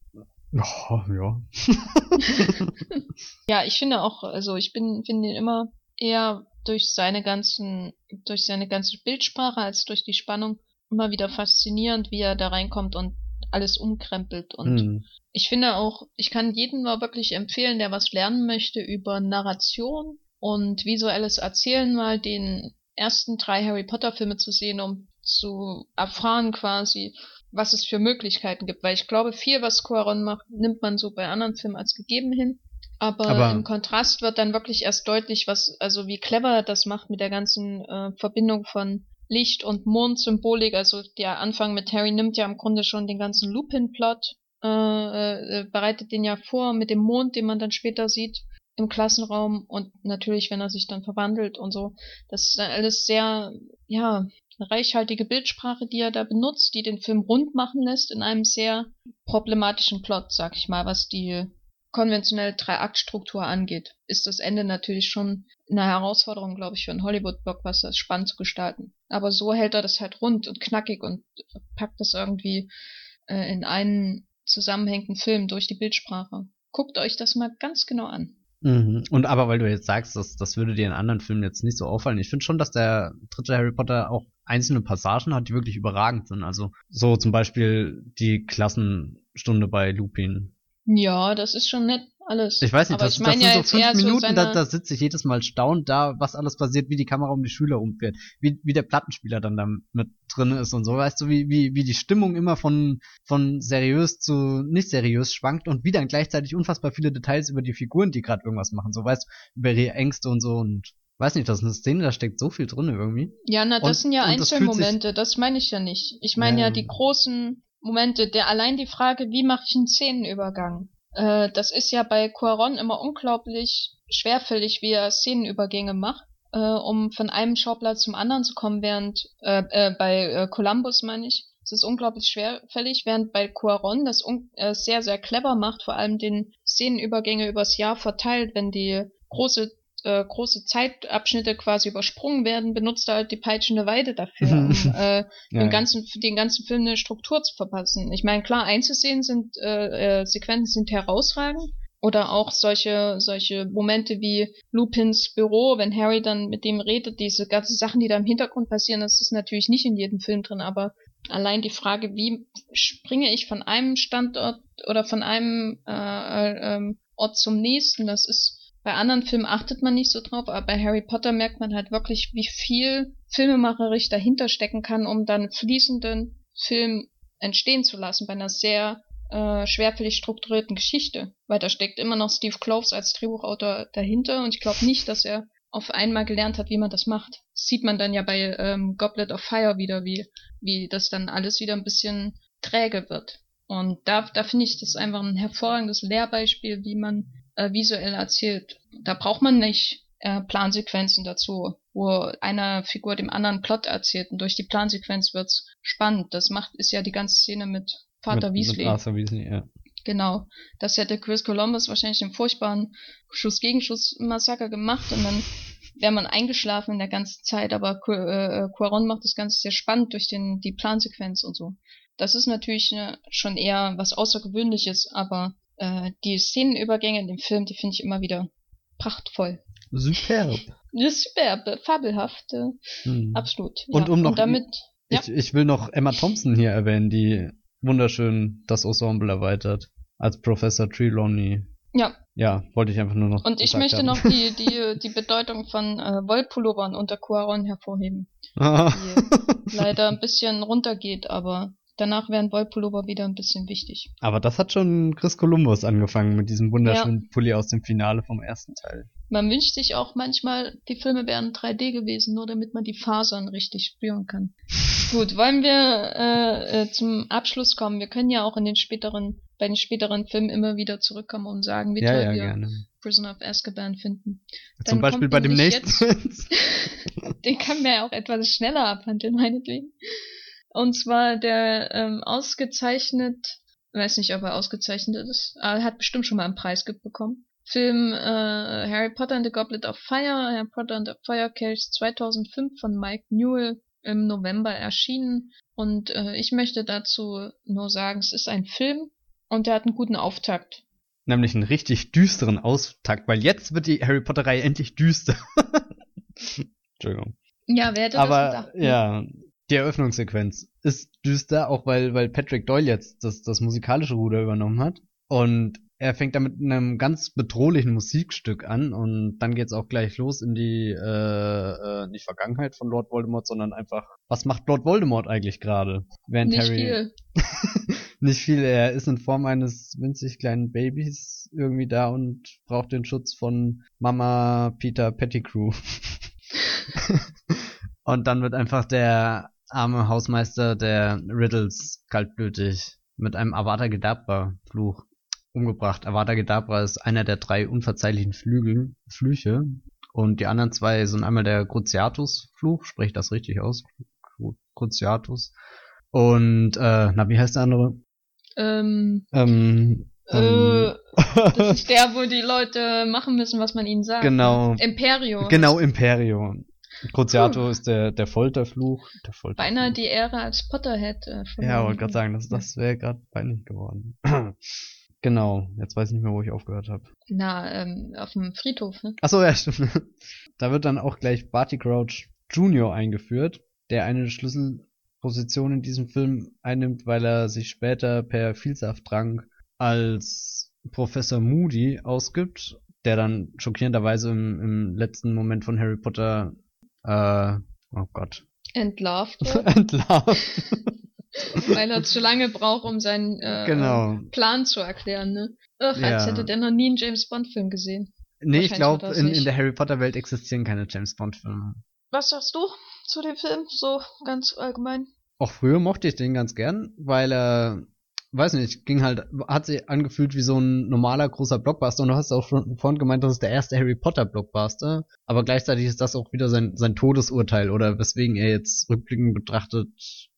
Oh, ja. ja, ich finde auch, also ich bin, finde ihn immer eher durch seine ganzen, durch seine ganze Bildsprache als durch die Spannung immer wieder faszinierend, wie er da reinkommt und alles umkrempelt. Und mhm. ich finde auch, ich kann jedem mal wirklich empfehlen, der was lernen möchte über Narration und visuelles Erzählen, mal den ersten drei Harry Potter Filme zu sehen, um zu erfahren quasi, was es für Möglichkeiten gibt. Weil ich glaube, viel, was Quaron macht, nimmt man so bei anderen Filmen als gegeben hin. Aber, Aber, im Kontrast wird dann wirklich erst deutlich, was, also wie clever er das macht mit der ganzen äh, Verbindung von Licht- und Mondsymbolik. Also der Anfang mit Harry nimmt ja im Grunde schon den ganzen Lupin-Plot, äh, äh, bereitet den ja vor mit dem Mond, den man dann später sieht im Klassenraum und natürlich, wenn er sich dann verwandelt und so. Das ist dann alles sehr, ja, reichhaltige Bildsprache, die er da benutzt, die den Film rund machen lässt in einem sehr problematischen Plot, sag ich mal, was die konventionelle Drei-Akt-Struktur angeht, ist das Ende natürlich schon eine Herausforderung, glaube ich, für einen Hollywood-Blockbuster, spannend zu gestalten. Aber so hält er das halt rund und knackig und packt das irgendwie äh, in einen zusammenhängenden Film durch die Bildsprache. Guckt euch das mal ganz genau an. Mhm. Und aber weil du jetzt sagst, dass das würde dir in anderen Filmen jetzt nicht so auffallen, ich finde schon, dass der dritte Harry Potter auch einzelne Passagen hat, die wirklich überragend sind. Also so zum Beispiel die Klassenstunde bei Lupin ja, das ist schon nett alles. Ich weiß nicht, Aber das, ich mein das ja sind so fünf Minuten, so da, da sitze ich jedes Mal staunend da, was alles passiert, wie die Kamera um die Schüler umfährt, wie, wie der Plattenspieler dann da mit drin ist und so, weißt du, wie, wie, wie die Stimmung immer von, von seriös zu nicht seriös schwankt und wie dann gleichzeitig unfassbar viele Details über die Figuren, die gerade irgendwas machen, so weißt du, über ihre Ängste und so und weiß nicht, das ist eine Szene, da steckt so viel drin irgendwie. Ja, na, das und, sind ja Einzelmomente, das, das meine ich ja nicht. Ich meine ja, ja die großen Momente, der allein die Frage, wie mache ich einen Szenenübergang? Äh, das ist ja bei Cuaron immer unglaublich schwerfällig, wie er Szenenübergänge macht, äh, um von einem Schauplatz zum anderen zu kommen, während äh, äh, bei äh, Columbus meine ich, es ist unglaublich schwerfällig, während bei Cuaron das äh, sehr, sehr clever macht, vor allem den Szenenübergänge übers Jahr verteilt, wenn die große äh, große Zeitabschnitte quasi übersprungen werden, benutzt er halt die peitschende Weide dafür, um äh, ja, den, ganzen, den ganzen Film eine Struktur zu verpassen. Ich meine, klar, einzusehen sind, äh, äh, Sequenzen sind herausragend. Oder auch solche, solche Momente wie Lupins Büro, wenn Harry dann mit dem redet, diese ganzen Sachen, die da im Hintergrund passieren, das ist natürlich nicht in jedem Film drin, aber allein die Frage, wie springe ich von einem Standort oder von einem äh, äh, ähm, Ort zum nächsten, das ist bei anderen Filmen achtet man nicht so drauf, aber bei Harry Potter merkt man halt wirklich, wie viel filmemacherisch dahinter stecken kann, um dann fließenden Film entstehen zu lassen bei einer sehr äh, schwerfällig strukturierten Geschichte. Weil da steckt immer noch Steve Kloves als Drehbuchautor dahinter und ich glaube nicht, dass er auf einmal gelernt hat, wie man das macht. Das sieht man dann ja bei ähm, Goblet of Fire wieder, wie, wie das dann alles wieder ein bisschen träge wird. Und da, da finde ich das einfach ein hervorragendes Lehrbeispiel, wie man äh, visuell erzählt. Da braucht man nicht äh, Plansequenzen dazu, wo einer Figur dem anderen Plot erzählt und durch die Plansequenz wird's spannend. Das macht ist ja die ganze Szene mit Vater mit, Weasley. Mit Arthur Weasley, ja. Genau. Das hätte Chris Columbus wahrscheinlich im furchtbaren Schuss-Gegenschuss-Massaker gemacht und dann wäre man eingeschlafen in der ganzen Zeit, aber Qu äh, Quaron macht das Ganze sehr spannend durch den, die Plansequenz und so. Das ist natürlich äh, schon eher was Außergewöhnliches, aber äh, die Szenenübergänge in dem Film, die finde ich immer wieder prachtvoll. Superb. Superb, fabelhaft, äh, hm. absolut. Und ja. um noch, und damit, ich, ja. ich will noch Emma Thompson hier erwähnen, die wunderschön das Ensemble erweitert als Professor Trelawney. Ja, ja, wollte ich einfach nur noch. Und ich möchte haben. noch die, die, die Bedeutung von äh, Wollpullovern unter Quaron hervorheben. die leider ein bisschen runtergeht, aber danach werden Wollpullover wieder ein bisschen wichtig. Aber das hat schon Chris Columbus angefangen mit diesem wunderschönen ja. Pulli aus dem Finale vom ersten Teil. Man wünscht sich auch manchmal, die Filme wären 3D gewesen, nur damit man die Fasern richtig spüren kann. Gut, wollen wir äh, äh, zum Abschluss kommen? Wir können ja auch in den späteren, bei den späteren Filmen immer wieder zurückkommen und sagen, wie ja, toll ja, wir gerne. Prisoner of Azkaban finden. Zum Dann Beispiel kommt bei dem nächsten. den können wir ja auch etwas schneller abhandeln, meinetwegen. Und zwar der ähm, ausgezeichnet, weiß nicht, ob er ausgezeichnet ist, aber er hat bestimmt schon mal einen Preis bekommen. Film äh, Harry Potter and the Goblet of Fire, Harry Potter and the Fire Kelch 2005 von Mike Newell im November erschienen. Und äh, ich möchte dazu nur sagen, es ist ein Film und der hat einen guten Auftakt. Nämlich einen richtig düsteren Auftakt, weil jetzt wird die Harry Potter-Reihe endlich düster. Entschuldigung. Ja, wer hätte Aber, das gedacht? ne? ja, die Eröffnungssequenz ist düster, auch weil, weil Patrick Doyle jetzt das, das musikalische Ruder übernommen hat. Und er fängt da mit einem ganz bedrohlichen Musikstück an und dann geht's auch gleich los in die äh, äh, nicht Vergangenheit von Lord Voldemort, sondern einfach, was macht Lord Voldemort eigentlich gerade? Während Nicht Harry viel. nicht viel, er ist in Form eines winzig kleinen Babys irgendwie da und braucht den Schutz von Mama Peter Pettigrew. und dann wird einfach der arme Hausmeister der Riddles kaltblütig mit einem Avada Kedavra Fluch umgebracht. Avada Kedavra ist einer der drei unverzeihlichen Flügel, Flüche. Und die anderen zwei sind einmal der Cruciatus-Fluch, spreche das richtig aus? Cru- Cruciatus. Und, äh, na, wie heißt der andere? Ähm, Ähm, äh, ähm, das ist der, wo die Leute machen müssen, was man ihnen sagt. genau, Imperio. genau, Imperio. Cruciato ist der, der Folterfluch. Der Folterfluch. Beinahe die Ehre als Potterhead. Äh, von Ja, wollte gerade sagen, das, das wäre gerade peinlich geworden. genau, jetzt weiß ich nicht mehr, wo ich aufgehört habe. Na, ähm, auf dem Friedhof, ne? Achso, ja, stimmt. Da wird dann auch gleich Barty Crouch Jr. eingeführt, der eine Schlüsselposition in diesem Film einnimmt, weil er sich später per Vielsafttrank als Professor Moody ausgibt, der dann schockierenderweise im, im letzten Moment von Harry Potter, äh, oh Gott, Entlarvt entlarvt. weil er zu lange braucht, um seinen äh, genau. Plan zu erklären, ne? Ach, als Ja. hätte der noch nie einen James Bond-Film gesehen. Nee, ich glaube, in, in der Harry Potter Welt existieren keine James Bond Filme. Was sagst du zu dem Film, so ganz allgemein? Auch früher mochte ich den ganz gern, weil er, weiß nicht, ging halt, hat sich angefühlt wie so ein normaler großer Blockbuster. Und du hast auch schon vorhin gemeint, das ist der erste Harry Potter Blockbuster, aber gleichzeitig ist das auch wieder sein, sein Todesurteil oder weswegen er jetzt rückblickend betrachtet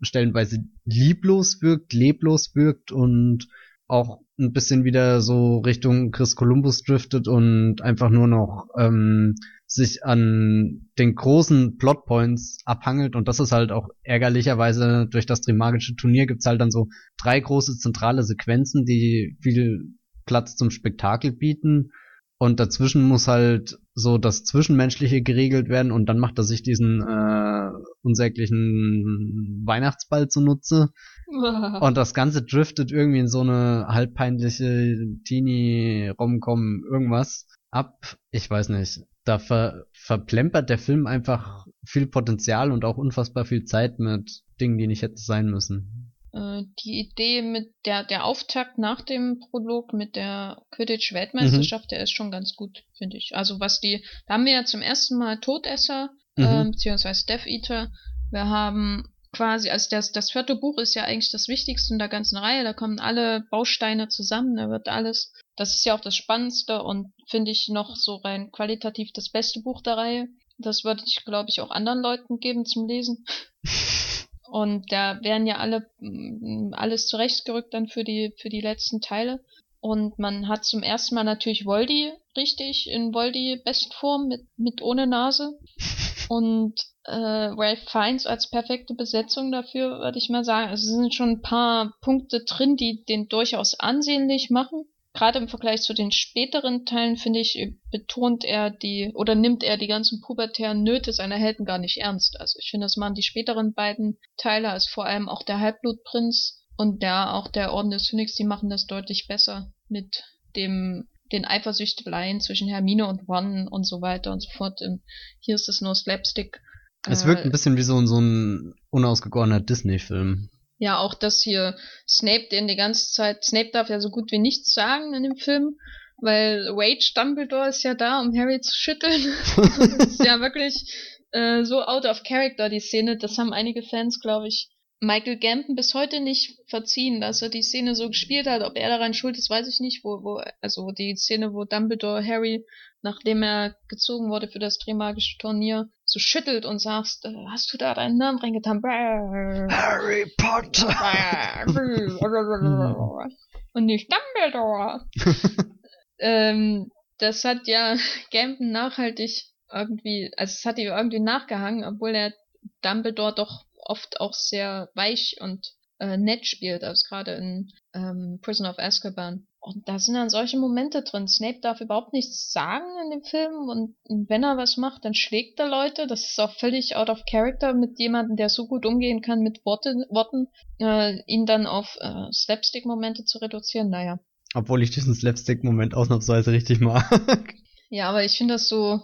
stellenweise lieblos wirkt, leblos wirkt und auch ein bisschen wieder so Richtung Chris Columbus driftet und einfach nur noch ähm, sich an den großen Plotpoints abhangelt und das ist halt auch ärgerlicherweise durch das Trimagische Turnier gibt's halt dann so drei große zentrale Sequenzen, die viel Platz zum Spektakel bieten und dazwischen muss halt so das Zwischenmenschliche geregelt werden und dann macht er sich diesen äh, unsäglichen Weihnachtsball zunutze und das Ganze driftet irgendwie in so eine halbpeinliche Teenie-Romcom irgendwas ab. Ich weiß nicht. Da ver verplempert der Film einfach viel Potenzial und auch unfassbar viel Zeit mit Dingen, die nicht hätten sein müssen. Äh, die Idee mit der, der Auftakt nach dem Prolog mit der Quidditch-Weltmeisterschaft, der ist schon ganz gut, finde ich. Also was die, da haben wir ja zum ersten Mal Todesser, Mhm. ähm, beziehungsweise Death Eater. Wir haben quasi, also das, das vierte Buch ist ja eigentlich das Wichtigste in der ganzen Reihe. Da kommen alle Bausteine zusammen, da wird alles, das ist ja auch das Spannendste und finde ich noch so rein qualitativ das beste Buch der Reihe. Das würde ich, glaube ich, auch anderen Leuten geben zum Lesen. Und da werden ja alle mm, alles zurechtgerückt dann für die für die letzten Teile. Und man hat zum ersten Mal natürlich Voldy richtig in Voldy Bestform mit mit ohne Nase und äh, Ralph Fiennes als perfekte Besetzung dafür würde ich mal sagen. Also es sind schon ein paar Punkte drin, die den durchaus ansehnlich machen. Gerade im Vergleich zu den späteren Teilen finde ich betont er die oder nimmt er die ganzen pubertären Nöte seiner Helden gar nicht ernst. Also ich finde, das machen die späteren beiden Teile, also vor allem auch der Halbblutprinz und der auch der Orden des Phönix, die machen das deutlich besser mit dem den Eifersüchteleien zwischen Hermine und Ron und so weiter und so fort. Hier ist es nur Slapstick. Es wirkt ein bisschen wie so, so ein unausgegorener Disney-Film. Ja, auch das hier Snape, den die ganze Zeit, Snape darf ja so gut wie nichts sagen in dem Film, weil Wage Dumbledore ist ja da, um Harry zu schütteln. das ist ja wirklich äh, so out of character, die Szene. Das haben einige Fans, glaube ich, Michael Gambon bis heute nicht verziehen, dass er die Szene so gespielt hat. Ob er daran schuld ist, weiß ich nicht. Wo, wo, also die Szene, wo Dumbledore Harry, nachdem er gezogen wurde für das Drehmagische Turnier, so schüttelt und sagst, äh, hast du da deinen Namen reingetan? Harry Potter! und nicht Dumbledore. ähm, das hat ja Gambon nachhaltig irgendwie, also es hat ihm irgendwie nachgehangen, obwohl er Dumbledore doch oft auch sehr weich und äh, nett spielt, also gerade in ähm, Prison of Azkaban. Und da sind dann solche Momente drin. Snape darf überhaupt nichts sagen in dem Film und wenn er was macht, dann schlägt er Leute. Das ist auch völlig out of character mit jemandem, der so gut umgehen kann mit Worte, Worten, äh, ihn dann auf äh, Slapstick-Momente zu reduzieren. Naja. Obwohl ich diesen Slapstick-Moment ausnahmsweise richtig mag. Ja, aber ich finde das so,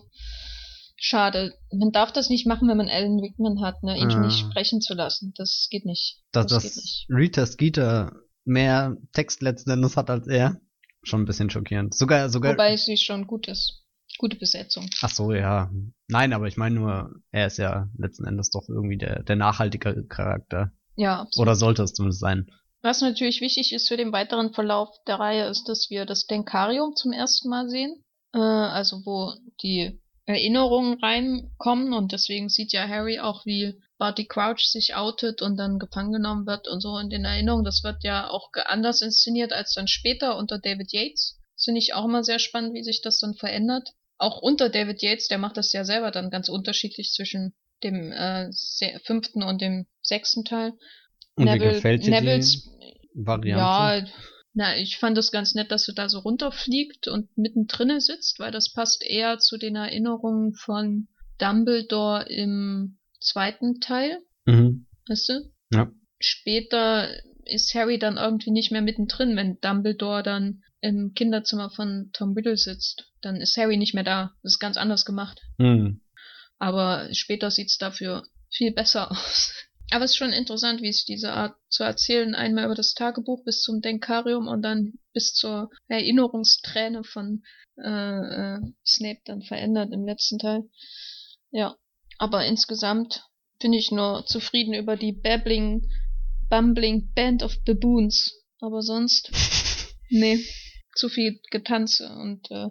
schade. Man darf das nicht machen, wenn man Alan Rickman hat, ne? ihn ah. nicht sprechen zu lassen. Das geht nicht. Dass das, das nicht. Rita Skeeter mehr Text letzten Endes hat als er, schon ein bisschen schockierend. Sogar, sogar. Wobei sie schon gut ist. Gute Besetzung. Ach so, ja. Nein, aber ich meine nur, er ist ja letzten Endes doch irgendwie der, der nachhaltige Charakter. Ja. Absolut. Oder sollte es zumindest sein. Was natürlich wichtig ist für den weiteren Verlauf der Reihe, ist, dass wir das Denkarium zum ersten Mal sehen. Äh, also wo die Erinnerungen reinkommen und deswegen sieht ja Harry auch, wie Barty Crouch sich outet und dann gefangen genommen wird und so in den Erinnerungen. Das wird ja auch anders inszeniert als dann später unter David Yates. Das finde ich auch immer sehr spannend, wie sich das dann verändert. Auch unter David Yates, der macht das ja selber dann ganz unterschiedlich zwischen dem äh, fünften und dem sechsten Teil. Und Neville, die Variante? Ja, na, ich fand es ganz nett, dass du da so runterfliegt und mittendrin sitzt, weil das passt eher zu den Erinnerungen von Dumbledore im zweiten Teil. Mhm. Weißt du? Ja. Später ist Harry dann irgendwie nicht mehr mittendrin, wenn Dumbledore dann im Kinderzimmer von Tom Riddle sitzt. Dann ist Harry nicht mehr da. Das ist ganz anders gemacht. Mhm. Aber später sieht's dafür viel besser aus. Aber es ist schon interessant, wie sich diese Art zu erzählen, einmal über das Tagebuch bis zum Denkarium und dann bis zur Erinnerungsträne von äh, äh, Snape dann verändert im letzten Teil. Ja, aber insgesamt bin ich nur zufrieden über die babbling, bumbling Band of Baboons. Aber sonst, nee, zu viel Getanze und äh,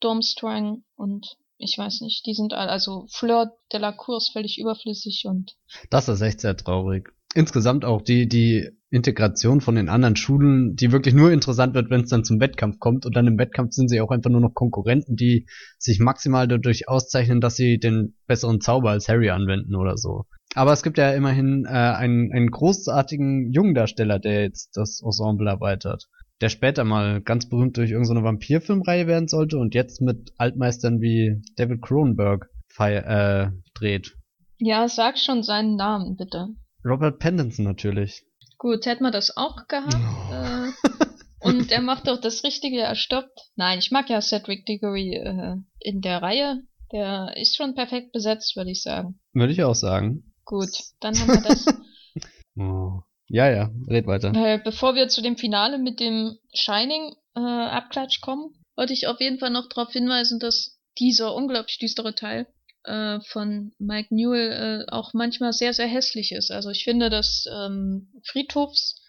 Dormstrang und ich weiß nicht, die sind all, also Fleur de la Cour ist völlig überflüssig und. Das ist echt sehr traurig. Insgesamt auch die, die Integration von den anderen Schulen, die wirklich nur interessant wird, wenn es dann zum Wettkampf kommt. Und dann im Wettkampf sind sie auch einfach nur noch Konkurrenten, die sich maximal dadurch auszeichnen, dass sie den besseren Zauber als Harry anwenden oder so. Aber es gibt ja immerhin äh, einen, einen großartigen Jungdarsteller, der jetzt das Ensemble erweitert der später mal ganz berühmt durch irgendeine Vampirfilmreihe werden sollte und jetzt mit Altmeistern wie David Cronenberg äh, dreht. Ja, sag schon seinen Namen, bitte. Robert Pattinson natürlich. Gut, hätten wir das auch gehabt. Oh. Äh, und er macht doch das Richtige, er stoppt. Nein, ich mag ja Cedric Diggory äh, in der Reihe. Der ist schon perfekt besetzt, würde ich sagen. Würde ich auch sagen. Gut, dann haben wir das. oh. Ja, ja, red weiter. Äh, bevor wir zu dem Finale mit dem Shining äh, kommen, wollte ich auf jeden Fall noch darauf hinweisen, dass dieser unglaublich düstere Teil äh, von Mike Newell äh, auch manchmal sehr, sehr hässlich ist. Also ich finde das ähm, Friedhofsset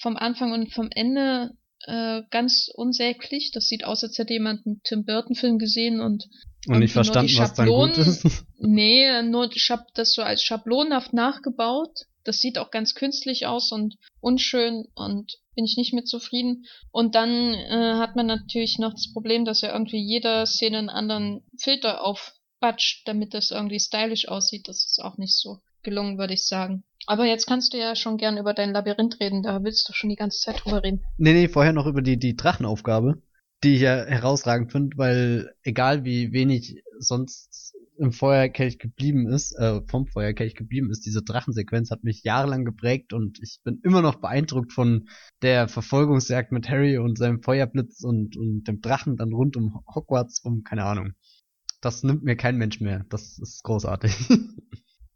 vom Anfang und vom Ende äh, ganz unsäglich. Das sieht aus, als hätte jemand einen Tim Burton-Film gesehen und und nicht verstanden, was dann gut ist. Nee, nur das so als schablonhaft nachgebaut das sieht auch ganz künstlich aus und unschön und bin ich nicht mit zufrieden. Und dann äh, hat man natürlich noch das Problem, dass er irgendwie jeder Szene einen anderen Filter aufbatscht, damit das irgendwie stylisch aussieht. Das ist auch nicht so gelungen, würde ich sagen. Aber jetzt kannst du ja schon gern über dein Labyrinth reden, da willst du schon die ganze Zeit drüber reden. Nee, nee, vorher noch über die, die Drachenaufgabe, die ich ja herausragend finde, weil egal wie wenig sonst im Feuerkelch geblieben ist, äh, vom Feuerkelch geblieben ist, diese Drachensequenz hat mich jahrelang geprägt und ich bin immer noch beeindruckt von der Verfolgungsjagd mit Harry und seinem Feuerblitz und, und dem Drachen dann rund um Hogwarts um, keine Ahnung. Das nimmt mir kein Mensch mehr. Das ist großartig.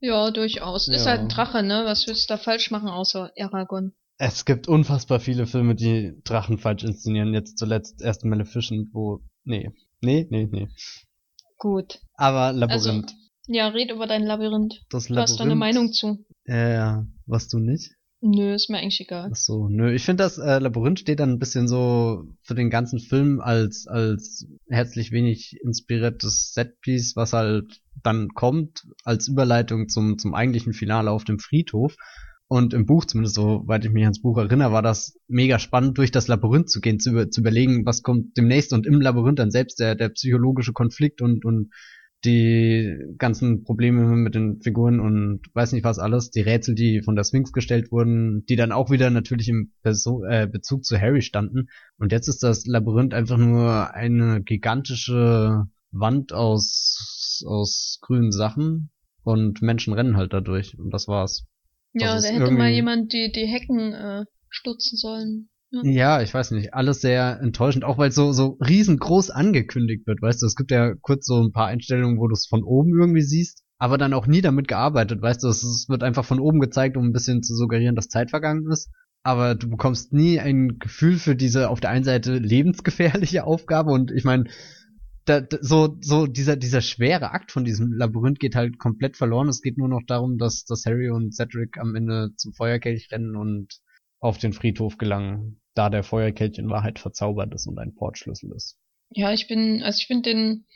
Ja, durchaus. Ja. Ist halt ein Drache, ne? Was willst du da falsch machen außer Aragorn? Es gibt unfassbar viele Filme, die Drachen falsch inszenieren. Jetzt zuletzt erst Maleficent, wo. Nee. Nee, nee, nee. Gut. Aber Labyrinth. Also, ja, red über dein Labyrinth. Das Labyrinth. Du hast da eine Meinung zu. Ja, ja. Was du nicht? Nö, ist mir eigentlich egal. Ach so, nö. Ich finde, das äh, Labyrinth steht dann ein bisschen so für den ganzen Film als, als herzlich wenig inspiriertes Setpiece, was halt dann kommt als Überleitung zum, zum eigentlichen Finale auf dem Friedhof. Und im Buch, zumindest soweit ich mich ans Buch erinnere, war das mega spannend, durch das Labyrinth zu gehen, zu, zu überlegen, was kommt demnächst und im Labyrinth dann selbst der, der psychologische Konflikt und, und die ganzen Probleme mit den Figuren und weiß nicht was alles, die Rätsel, die von der Sphinx gestellt wurden, die dann auch wieder natürlich im Beso äh, Bezug zu Harry standen. Und jetzt ist das Labyrinth einfach nur eine gigantische Wand aus, aus grünen Sachen und Menschen rennen halt dadurch und das war's. Ja, da hätte mal jemand die, die Hecken äh, stutzen sollen. Ja. ja, ich weiß nicht, alles sehr enttäuschend, auch weil es so, so riesengroß angekündigt wird, weißt du, es gibt ja kurz so ein paar Einstellungen, wo du es von oben irgendwie siehst, aber dann auch nie damit gearbeitet, weißt du, es, es wird einfach von oben gezeigt, um ein bisschen zu suggerieren, dass Zeit vergangen ist, aber du bekommst nie ein Gefühl für diese auf der einen Seite lebensgefährliche Aufgabe und ich meine, da, da, so, so dieser, dieser schwere Akt von diesem Labyrinth geht halt komplett verloren. Es geht nur noch darum, dass, dass Harry und Cedric am Ende zum Feuerkelch rennen und auf den Friedhof gelangen, da der Feuerkelch in Wahrheit verzaubert ist und ein Portschlüssel ist. Ja, ich bin, also ich finde den,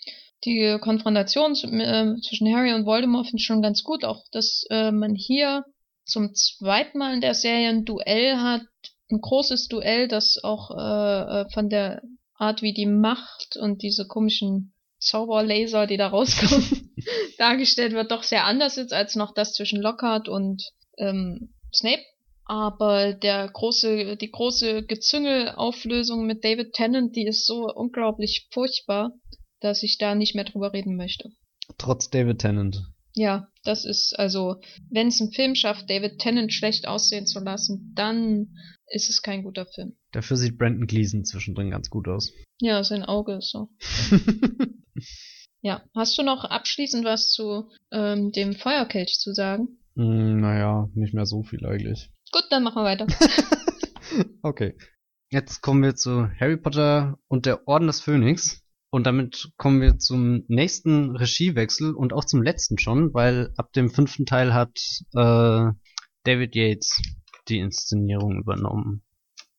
die Konfrontation äh, zwischen Harry und Voldemort finde ich schon ganz gut. Auch, dass äh, man hier zum zweiten Mal in der Serie ein Duell hat, ein großes Duell, das auch äh, äh von der Art, wie die Macht und diese komischen Zauberlaser, die da rauskommen, dargestellt wird, doch sehr anders ist als noch das zwischen Lockhart und ähm, Snape. Aber der große, die große Gezüngelauflösung mit David Tennant, die ist so unglaublich furchtbar, dass ich da nicht mehr drüber reden möchte. Trotz David Tennant. Ja, das ist also, wenn es ein Film schafft, David Tennant schlecht aussehen zu lassen, dann ist es kein guter Film. Dafür sieht Brandon Gleason zwischendrin ganz gut aus. Ja, sein Auge ist so. ja, hast du noch abschließend was zu ähm, dem Feuerkelch zu sagen? Mm, naja, nicht mehr so viel eigentlich. Gut, dann machen wir weiter. okay. Jetzt kommen wir zu Harry Potter und der Orden des Phönix. Und damit kommen wir zum nächsten Regiewechsel und auch zum letzten schon, weil ab dem fünften Teil hat äh, David Yates die Inszenierung übernommen.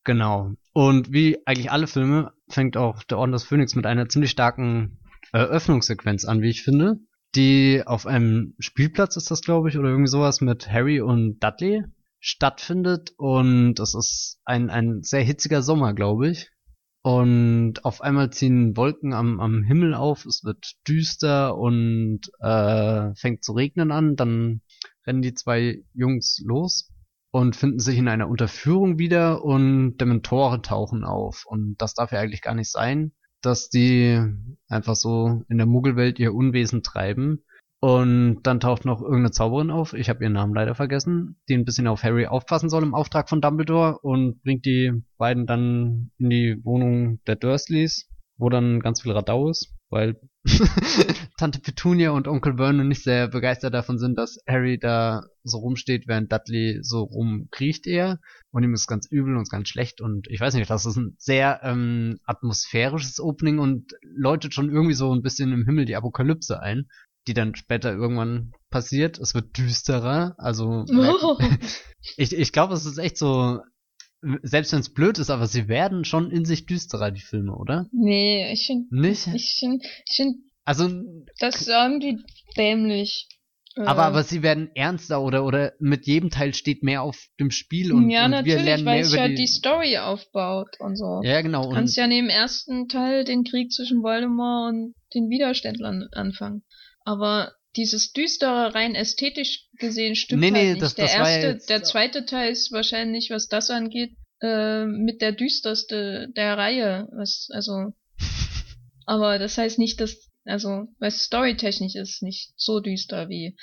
Genau. Und wie eigentlich alle Filme fängt auch der Orden des Phönix mit einer ziemlich starken Eröffnungssequenz an, wie ich finde, die auf einem Spielplatz ist das, glaube ich, oder irgendwie sowas mit Harry und Dudley stattfindet. Und es ist ein, ein sehr hitziger Sommer, glaube ich. Und auf einmal ziehen Wolken am, am Himmel auf, es wird düster und äh, fängt zu regnen an, dann rennen die zwei Jungs los und finden sich in einer Unterführung wieder und Dementoren tauchen auf. Und das darf ja eigentlich gar nicht sein, dass die einfach so in der Muggelwelt ihr Unwesen treiben. Und dann taucht noch irgendeine Zauberin auf, ich habe ihren Namen leider vergessen, die ein bisschen auf Harry aufpassen soll im Auftrag von Dumbledore und bringt die beiden dann in die Wohnung der Dursleys, wo dann ganz viel Radau ist weil Tante Petunia und Onkel Vernon nicht sehr begeistert davon sind, dass Harry da so rumsteht, während Dudley so rumkriecht er und ihm ist ganz übel und ganz schlecht und ich weiß nicht, das ist ein sehr ähm, atmosphärisches Opening und läutet schon irgendwie so ein bisschen im Himmel die Apokalypse ein, die dann später irgendwann passiert. Es wird düsterer, also oh. ich, ich glaube, es ist echt so selbst wenn es blöd ist, aber sie werden schon in sich düsterer, die Filme, oder? Nee, ich finde. Nicht? Ich finde. Ich find, also. Das ist irgendwie dämlich. Aber, aber sie werden ernster oder, oder mit jedem Teil steht mehr auf dem Spiel und, ja, und wir lernen weil mehr über halt die... die Story aufbaut und so. Ja, genau. Du kannst ja neben ersten Teil den Krieg zwischen Voldemort und den Widerständlern anfangen. Aber dieses düstere, rein ästhetisch gesehen stimmt nee, nee, halt nicht. Das, der das erste, jetzt, der zweite Teil ist wahrscheinlich, was das angeht, äh, mit der düsterste der Reihe. Was, also, aber das heißt nicht, dass Also, weil storytechnisch ist nicht so düster wie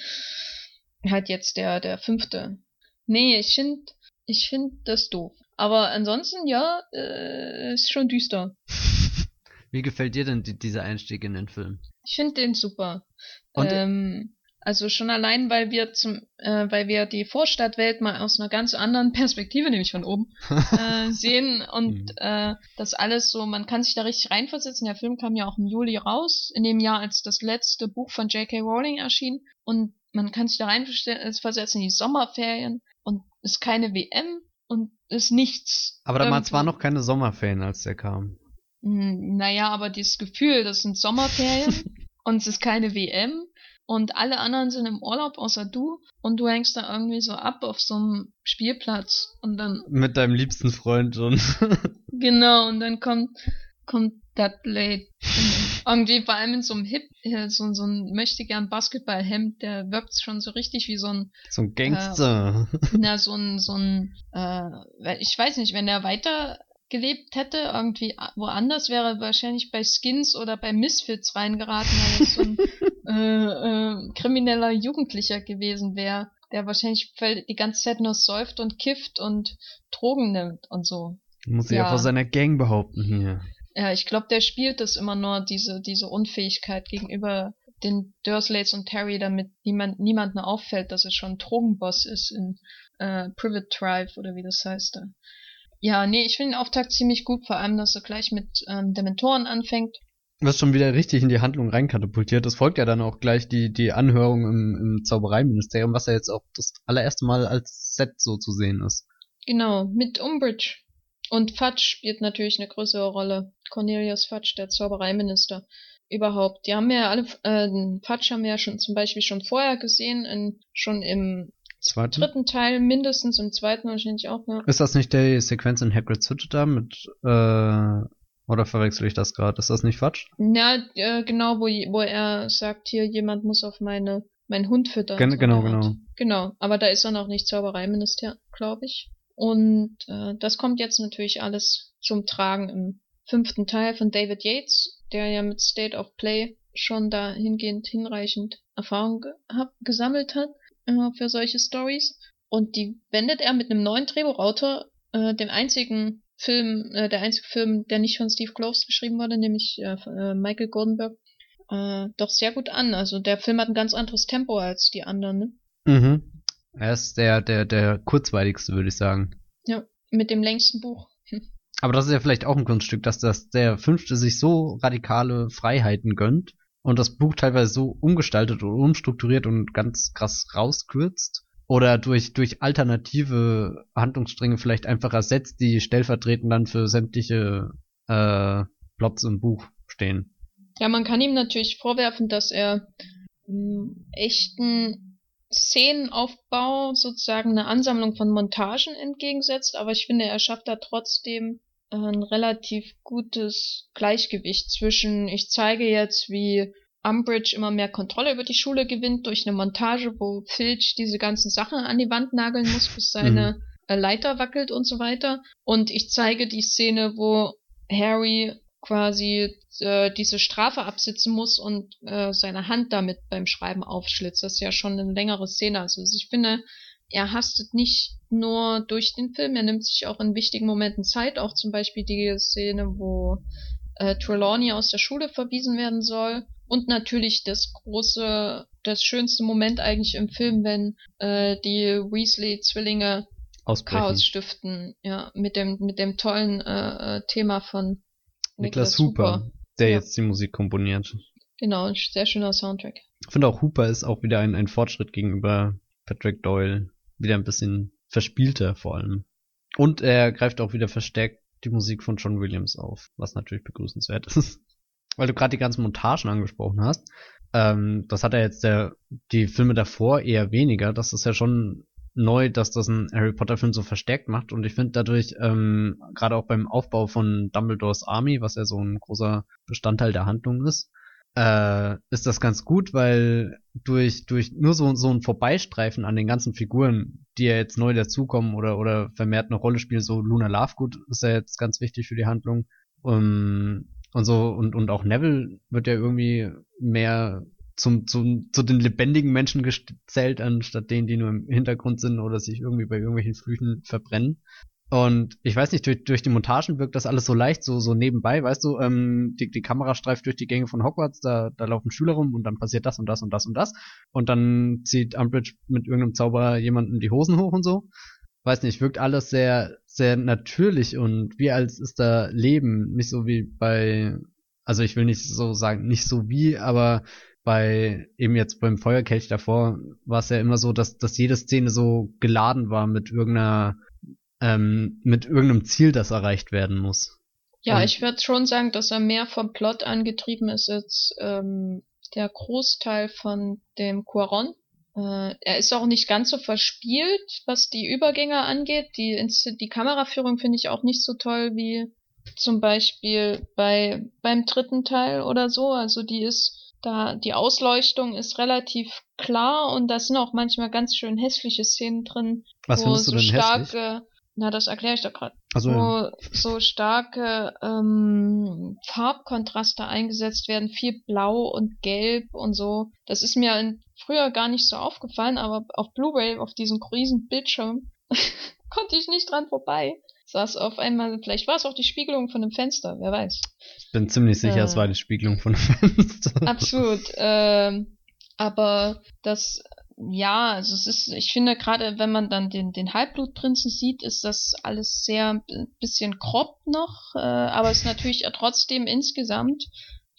halt jetzt der, der fünfte. Nee, ich finde, ich finde das doof. Aber ansonsten, ja, äh, ist schon düster. Wie gefällt dir denn die, dieser Einstieg in den Film? Ich finde den super. Und ähm, also schon allein, weil wir zum, äh, weil wir die Vorstadtwelt mal aus einer ganz anderen Perspektive, nämlich von oben, äh, sehen und mhm. äh, das alles so, man kann sich da richtig reinversetzen. Der Film kam ja auch im Juli raus, in dem Jahr, als das letzte Buch von J.K. Rowling erschien und man kann sich da reinversetzen in die Sommerferien und ist keine WM und ist nichts. Aber da waren zwar noch keine Sommerferien, als der kam. Hm, naja, aber dieses Gefühl, das sind Sommerferien und es ist keine WM und alle anderen sind im Urlaub außer du und du hängst da irgendwie so ab auf so einem Spielplatz und dann mit deinem liebsten Freund und genau und dann kommt kommt Dudley irgendwie vor allem in so einem Hip so, so ein möchte gern Basketballhemd der wirkt schon so richtig wie so ein so ein Gangster. äh, na so ein so ein äh, ich weiß nicht wenn der weiter gelebt hätte, irgendwie woanders, wäre wahrscheinlich bei Skins oder bei Misfits reingeraten, weil es so ein äh, äh, krimineller Jugendlicher gewesen wäre, der wahrscheinlich die ganze Zeit nur säuft und kifft und Drogen nimmt und so. Muss ja. ja vor seiner Gang behaupten hier. Ja, ich glaube, der spielt das immer nur, diese, diese Unfähigkeit gegenüber den Dursleys und Terry, damit niemand, niemandem auffällt, dass er schon ein Drogenboss ist in äh, Private Drive oder wie das heißt da. Ja, nee, ich finde den Auftakt ziemlich gut, vor allem, dass er gleich mit ähm, Dementoren anfängt. Was schon wieder richtig in die Handlung reinkatapultiert. Es folgt ja dann auch gleich die, die Anhörung im, im Zaubereiministerium, was ja jetzt auch das allererste Mal als Set so zu sehen ist. Genau, mit Umbridge. Und Fudge spielt natürlich eine größere Rolle. Cornelius Fudge, der Zaubereiminister. Überhaupt. Die haben ja alle, äh, Fudge haben wir ja schon zum Beispiel schon vorher gesehen, in, schon im Zweiten? dritten Teil mindestens, im zweiten wahrscheinlich auch, ja. Ist das nicht die Sequenz in Hagrid's Hütte da mit, äh, oder verwechsel ich das gerade? Ist das nicht Quatsch? Ja, äh, genau, wo, wo er sagt, hier, jemand muss auf meine, meinen Hund füttern. Gen genau, genau. Genau, aber da ist er noch nicht Zaubereiminister, glaube ich. Und äh, das kommt jetzt natürlich alles zum Tragen im fünften Teil von David Yates, der ja mit State of Play schon dahingehend hinreichend Erfahrung ge gesammelt hat äh, für solche Stories. Und die wendet er mit einem neuen Drehbuchautor, äh, dem einzigen Film, äh, der einzige Film, der nicht von Steve Kloves geschrieben wurde, nämlich äh, äh, Michael Goldenberg, äh, doch sehr gut an. Also der Film hat ein ganz anderes Tempo als die anderen. Ne? Mhm. Er ist der, der, der kurzweiligste, würde ich sagen. Ja, mit dem längsten Buch. Hm. Aber das ist ja vielleicht auch ein Kunststück, dass das der fünfte sich so radikale Freiheiten gönnt, und das Buch teilweise so umgestaltet und umstrukturiert und ganz krass rauskürzt oder durch durch alternative Handlungsstränge vielleicht einfach ersetzt, die stellvertretend dann für sämtliche äh, Plots im Buch stehen. Ja, man kann ihm natürlich vorwerfen, dass er m, echten Szenenaufbau sozusagen eine Ansammlung von Montagen entgegensetzt, aber ich finde, er schafft da trotzdem ein relativ gutes Gleichgewicht zwischen, ich zeige jetzt, wie Umbridge immer mehr Kontrolle über die Schule gewinnt durch eine Montage, wo Filch diese ganzen Sachen an die Wand nageln muss, bis seine mhm. Leiter wackelt und so weiter. Und ich zeige die Szene, wo Harry quasi äh, diese Strafe absitzen muss und äh, seine Hand damit beim Schreiben aufschlitzt. Das ist ja schon eine längere Szene. Also ich finde, er hastet nicht nur durch den Film, er nimmt sich auch in wichtigen Momenten Zeit, auch zum Beispiel die Szene, wo äh, Trelawney aus der Schule verwiesen werden soll. Und natürlich das große, das schönste Moment eigentlich im Film, wenn äh, die Weasley-Zwillinge Chaos stiften, ja, mit dem, mit dem tollen äh, äh Thema von Niklas, Niklas Hooper, Hooper, der ja. jetzt die Musik komponiert. Genau, ein sehr schöner Soundtrack. Ich finde auch Hooper ist auch wieder ein, ein Fortschritt gegenüber Patrick Doyle wieder ein bisschen verspielter vor allem. Und er greift auch wieder verstärkt die Musik von John Williams auf, was natürlich begrüßenswert ist. Weil du gerade die ganzen Montagen angesprochen hast. Ähm, das hat er jetzt der, die Filme davor eher weniger. Das ist ja schon neu, dass das ein Harry Potter Film so verstärkt macht. Und ich finde dadurch, ähm, gerade auch beim Aufbau von Dumbledores Army, was ja so ein großer Bestandteil der Handlung ist, äh, ist das ganz gut, weil durch, durch nur so, so ein Vorbeistreifen an den ganzen Figuren, die ja jetzt neu dazukommen oder, oder vermehrt eine Rolle spielen, so Luna Lovegood ist ja jetzt ganz wichtig für die Handlung, um, und so, und, und auch Neville wird ja irgendwie mehr zum, zum, zu den lebendigen Menschen gezählt, anstatt denen, die nur im Hintergrund sind oder sich irgendwie bei irgendwelchen Flüchen verbrennen. Und ich weiß nicht, durch, durch die Montagen wirkt das alles so leicht, so, so nebenbei, weißt du, ähm, die, die Kamera streift durch die Gänge von Hogwarts, da, da laufen Schüler rum und dann passiert das und das und das und das. Und dann zieht Umbridge mit irgendeinem Zauberer jemanden die Hosen hoch und so. Weiß nicht, wirkt alles sehr, sehr natürlich und wie als ist da Leben, nicht so wie bei, also ich will nicht so sagen, nicht so wie, aber bei eben jetzt beim Feuerkelch davor war es ja immer so, dass, dass jede Szene so geladen war mit irgendeiner ähm, mit irgendeinem Ziel, das erreicht werden muss. Ja, Und ich würde schon sagen, dass er mehr vom Plot angetrieben ist als ähm, der Großteil von dem Quaron. Äh, er ist auch nicht ganz so verspielt, was die Übergänge angeht. Die, die Kameraführung finde ich auch nicht so toll wie zum Beispiel bei beim dritten Teil oder so. Also die ist da die Ausleuchtung ist relativ klar und da sind auch manchmal ganz schön hässliche Szenen drin, Was wo so starke hässlich? Na, das erkläre ich doch gerade. Also, wo so starke ähm, Farbkontraste eingesetzt werden, viel Blau und Gelb und so. Das ist mir in, früher gar nicht so aufgefallen, aber auf Blu-ray, auf diesem riesen Bildschirm, konnte ich nicht dran vorbei. Saß auf einmal, vielleicht war es auch die Spiegelung von einem Fenster, wer weiß. Ich bin ziemlich sicher, äh, es war die Spiegelung von einem Fenster. Absolut. Ähm, aber das ja, also es ist, ich finde gerade, wenn man dann den, den Halbblutprinzen sieht, ist das alles sehr bisschen grob noch, äh, aber es ist natürlich trotzdem insgesamt,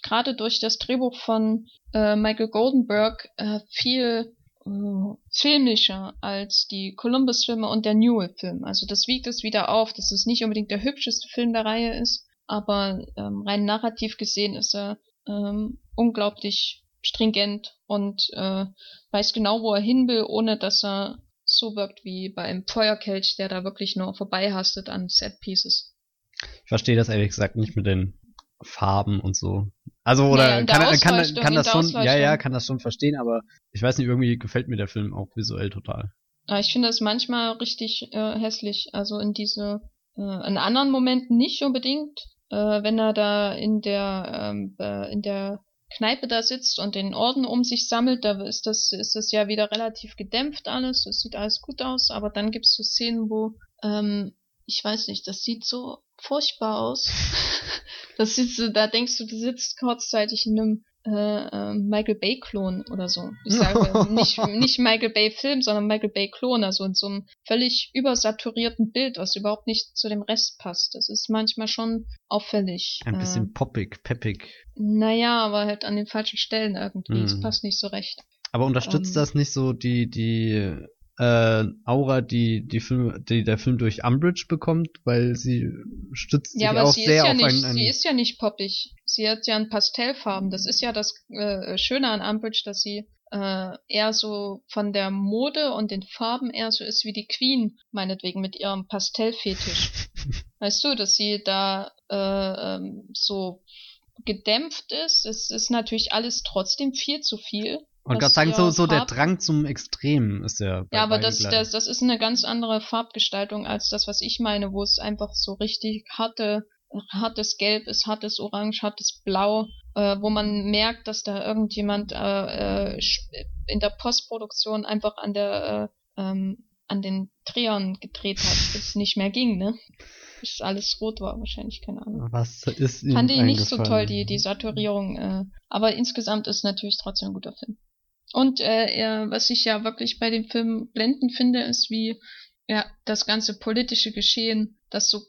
gerade durch das Drehbuch von äh, Michael Goldenberg, äh, viel äh, filmischer als die Columbus-Filme und der Newell-Film. Also das wiegt es wieder auf, dass es nicht unbedingt der hübscheste Film der Reihe ist, aber ähm, rein narrativ gesehen ist er ähm, unglaublich stringent und äh, weiß genau, wo er hin will, ohne dass er so wirkt wie beim Feuerkelch, der da wirklich nur vorbeihastet an Set Pieces. Ich verstehe das ehrlich gesagt nicht mit den Farben und so. Also oder naja, kann, kann, kann das schon, ja, ja, kann das schon verstehen, aber ich weiß nicht, irgendwie gefällt mir der Film auch visuell total. Ja, ich finde es manchmal richtig äh, hässlich. Also in diese, äh, in anderen Momenten nicht unbedingt. Äh, wenn er da in der, ähm, äh, in der Kneipe da sitzt und den Orden um sich sammelt, da ist das, ist das ja wieder relativ gedämpft alles, es sieht alles gut aus, aber dann gibt es so Szenen, wo, ähm, ich weiß nicht, das sieht so furchtbar aus. das sieht so, da denkst du, du sitzt kurzzeitig in einem äh, äh, Michael Bay Klon oder so. Ich sage nicht, nicht Michael Bay Film, sondern Michael Bay Klon, also in so einem völlig übersaturierten Bild, was überhaupt nicht zu dem Rest passt. Das ist manchmal schon auffällig. Ein bisschen äh, poppig, peppig. Naja, aber halt an den falschen Stellen irgendwie. Es mm. passt nicht so recht. Aber unterstützt ähm, das nicht so die, die äh, Aura, die, die, Film, die der Film durch Umbridge bekommt, weil sie stützt ja, sich auch sehr ja auf nicht, einen, einen. Sie ist ja nicht poppig. Sie hat ja ein Pastellfarben. Das ist ja das äh, Schöne an Umbridge, dass sie äh, eher so von der Mode und den Farben eher so ist wie die Queen, meinetwegen mit ihrem Pastellfetisch. weißt du, dass sie da äh, ähm, so gedämpft ist. Es ist natürlich alles trotzdem viel zu viel. Und gerade sagen, so, so der Drang zum Extrem ist ja. ja, aber das, das, das ist eine ganz andere Farbgestaltung als das, was ich meine, wo es einfach so richtig harte, hartes Gelb ist, hartes Orange, hartes Blau, äh, wo man merkt, dass da irgendjemand äh, äh, in der Postproduktion einfach an der äh, ähm, an den Drehern gedreht hat, bis es nicht mehr ging, ne? Bis alles rot war, wahrscheinlich, keine Ahnung. Was ist Fand ich nicht so toll, die, die Saturierung, äh, aber insgesamt ist natürlich trotzdem ein guter Film. Und äh, was ich ja wirklich bei dem Film blendend finde, ist, wie ja, das ganze politische Geschehen, das so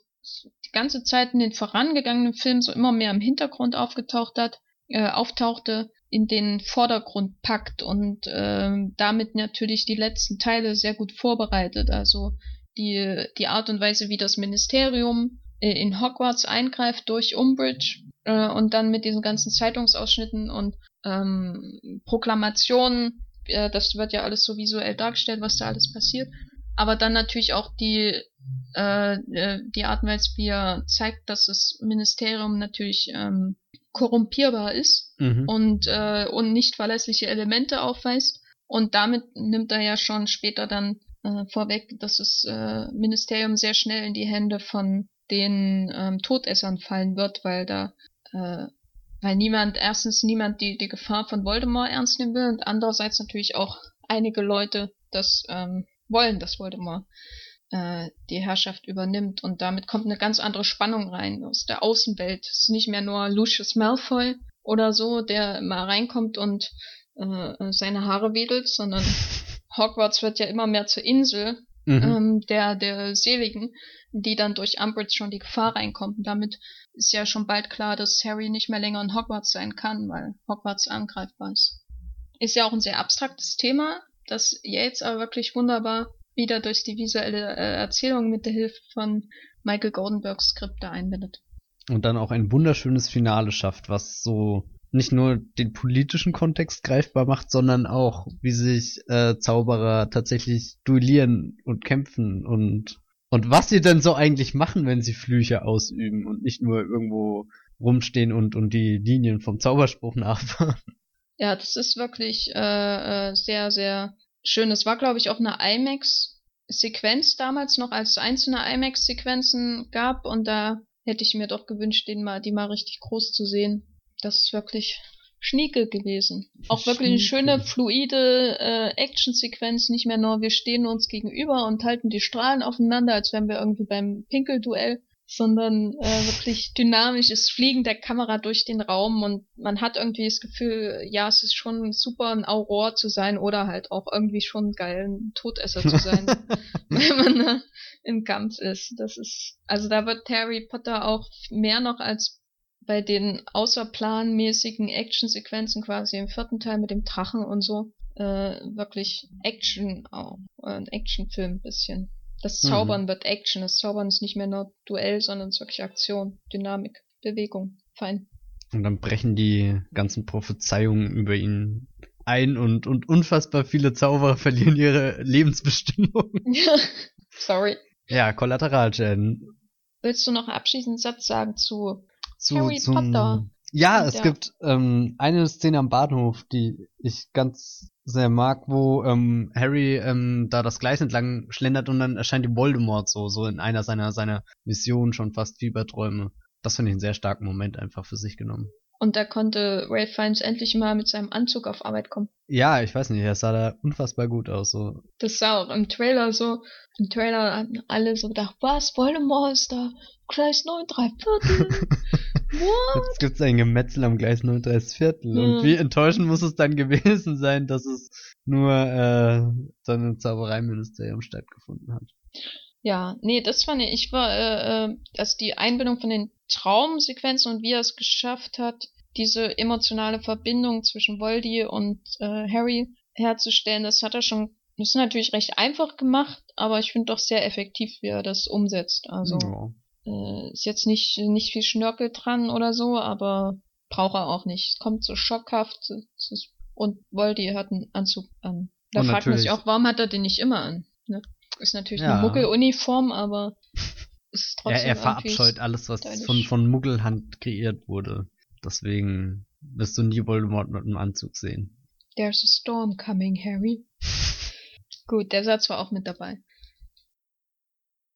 die ganze Zeit in den vorangegangenen Filmen so immer mehr im Hintergrund aufgetaucht hat, äh, auftauchte, in den Vordergrund packt und äh, damit natürlich die letzten Teile sehr gut vorbereitet. Also die, die Art und Weise, wie das Ministerium äh, in Hogwarts eingreift durch Umbridge äh, und dann mit diesen ganzen Zeitungsausschnitten und ähm, Proklamationen, äh, das wird ja alles so visuell dargestellt, was da alles passiert. Aber dann natürlich auch die, äh, äh, die Art und Weise, wie er zeigt, dass das Ministerium natürlich ähm, korrumpierbar ist mhm. und, äh, und nicht verlässliche Elemente aufweist. Und damit nimmt er ja schon später dann äh, vorweg, dass das äh, Ministerium sehr schnell in die Hände von den ähm, Todessern fallen wird, weil da äh, weil niemand, erstens niemand die, die Gefahr von Voldemort ernst nehmen will und andererseits natürlich auch einige Leute das ähm, wollen, dass Voldemort äh, die Herrschaft übernimmt und damit kommt eine ganz andere Spannung rein aus der Außenwelt. Es ist nicht mehr nur Lucius Malfoy oder so, der mal reinkommt und äh, seine Haare wedelt, sondern Hogwarts wird ja immer mehr zur Insel mhm. ähm, der, der Seligen, die dann durch Umbridge schon die Gefahr reinkommt. Und damit ist ja schon bald klar, dass Harry nicht mehr länger in Hogwarts sein kann, weil Hogwarts angreifbar ist. Ist ja auch ein sehr abstraktes Thema, das Yates aber wirklich wunderbar wieder durch die visuelle äh, Erzählung mit der Hilfe von Michael Goldenbergs Skript da einbindet. Und dann auch ein wunderschönes Finale schafft, was so nicht nur den politischen Kontext greifbar macht, sondern auch, wie sich äh, Zauberer tatsächlich duellieren und kämpfen und und was sie denn so eigentlich machen, wenn sie Flüche ausüben und nicht nur irgendwo rumstehen und und die Linien vom Zauberspruch nachfahren. Ja, das ist wirklich äh, äh, sehr sehr schön. Es war glaube ich auch eine IMAX Sequenz damals noch, als es einzelne IMAX Sequenzen gab und da hätte ich mir doch gewünscht, den mal die mal richtig groß zu sehen das ist wirklich schnieke gewesen. Auch wirklich eine schöne, fluide äh, Actionsequenz, nicht mehr nur wir stehen uns gegenüber und halten die Strahlen aufeinander, als wären wir irgendwie beim Pinkelduell, sondern äh, wirklich dynamisch, es fliegen der Kamera durch den Raum und man hat irgendwie das Gefühl, ja, es ist schon super, ein Auror zu sein oder halt auch irgendwie schon geil, ein Todesser zu sein, wenn man da im Kampf ist. Das ist, also da wird Harry Potter auch mehr noch als bei den außerplanmäßigen Actionsequenzen quasi im vierten Teil mit dem Drachen und so äh, wirklich Action auch, äh, ein Actionfilm bisschen. Das mhm. Zaubern mhm. wird Action, das Zaubern ist nicht mehr nur Duell, sondern es ist wirklich Aktion, Dynamik, Bewegung, fein. Und dann brechen die ganzen Prophezeiungen über ihn ein und, und unfassbar viele Zauberer verlieren ihre Lebensbestimmung. Sorry. Ja, Kollateralschäden. Willst du noch einen abschließenden Satz sagen zu zu, Harry zum, Potter. Ja, es ja. gibt ähm, eine Szene am Bahnhof, die ich ganz sehr mag, wo ähm, Harry ähm, da das Gleis entlang schlendert und dann erscheint die Voldemort so, so in einer seiner seiner Missionen schon fast Fieberträume. Das finde ich einen sehr starken Moment einfach für sich genommen. Und da konnte Ray Fiennes endlich mal mit seinem Anzug auf Arbeit kommen. Ja, ich weiß nicht, er sah da unfassbar gut aus. So. Das sah auch im Trailer so. Im Trailer hatten alle so gedacht, was, Voldemort ist da? Gleis 9, 3 Viertel? What? Jetzt gibt's ein Gemetzel am Gleis 9, 3 Viertel. Ja. Und wie enttäuschend muss es dann gewesen sein, dass es nur äh, dann im Zaubereiministerium stattgefunden hat. Ja, nee, das fand ich, ich war, äh, äh, dass die Einbindung von den Traumsequenzen und wie er es geschafft hat, diese emotionale Verbindung zwischen Voldy und äh, Harry herzustellen, das hat er schon, das ist natürlich recht einfach gemacht, aber ich finde doch sehr effektiv, wie er das umsetzt. Also ja. Äh, ist jetzt nicht nicht viel Schnörkel dran oder so, aber braucht er auch nicht. Es kommt so schockhaft und Voldy hat einen Anzug an. Da und fragt man sich auch, warum hat er den nicht immer an? Ne? Ist natürlich ja. eine Muggeluniform, aber ist trotzdem. Ja, er verabscheut alles, was von, von Muggelhand kreiert wurde. Deswegen wirst du nie Voldemort mit einem Anzug sehen. There's a storm coming, Harry. Gut, der Satz war auch mit dabei.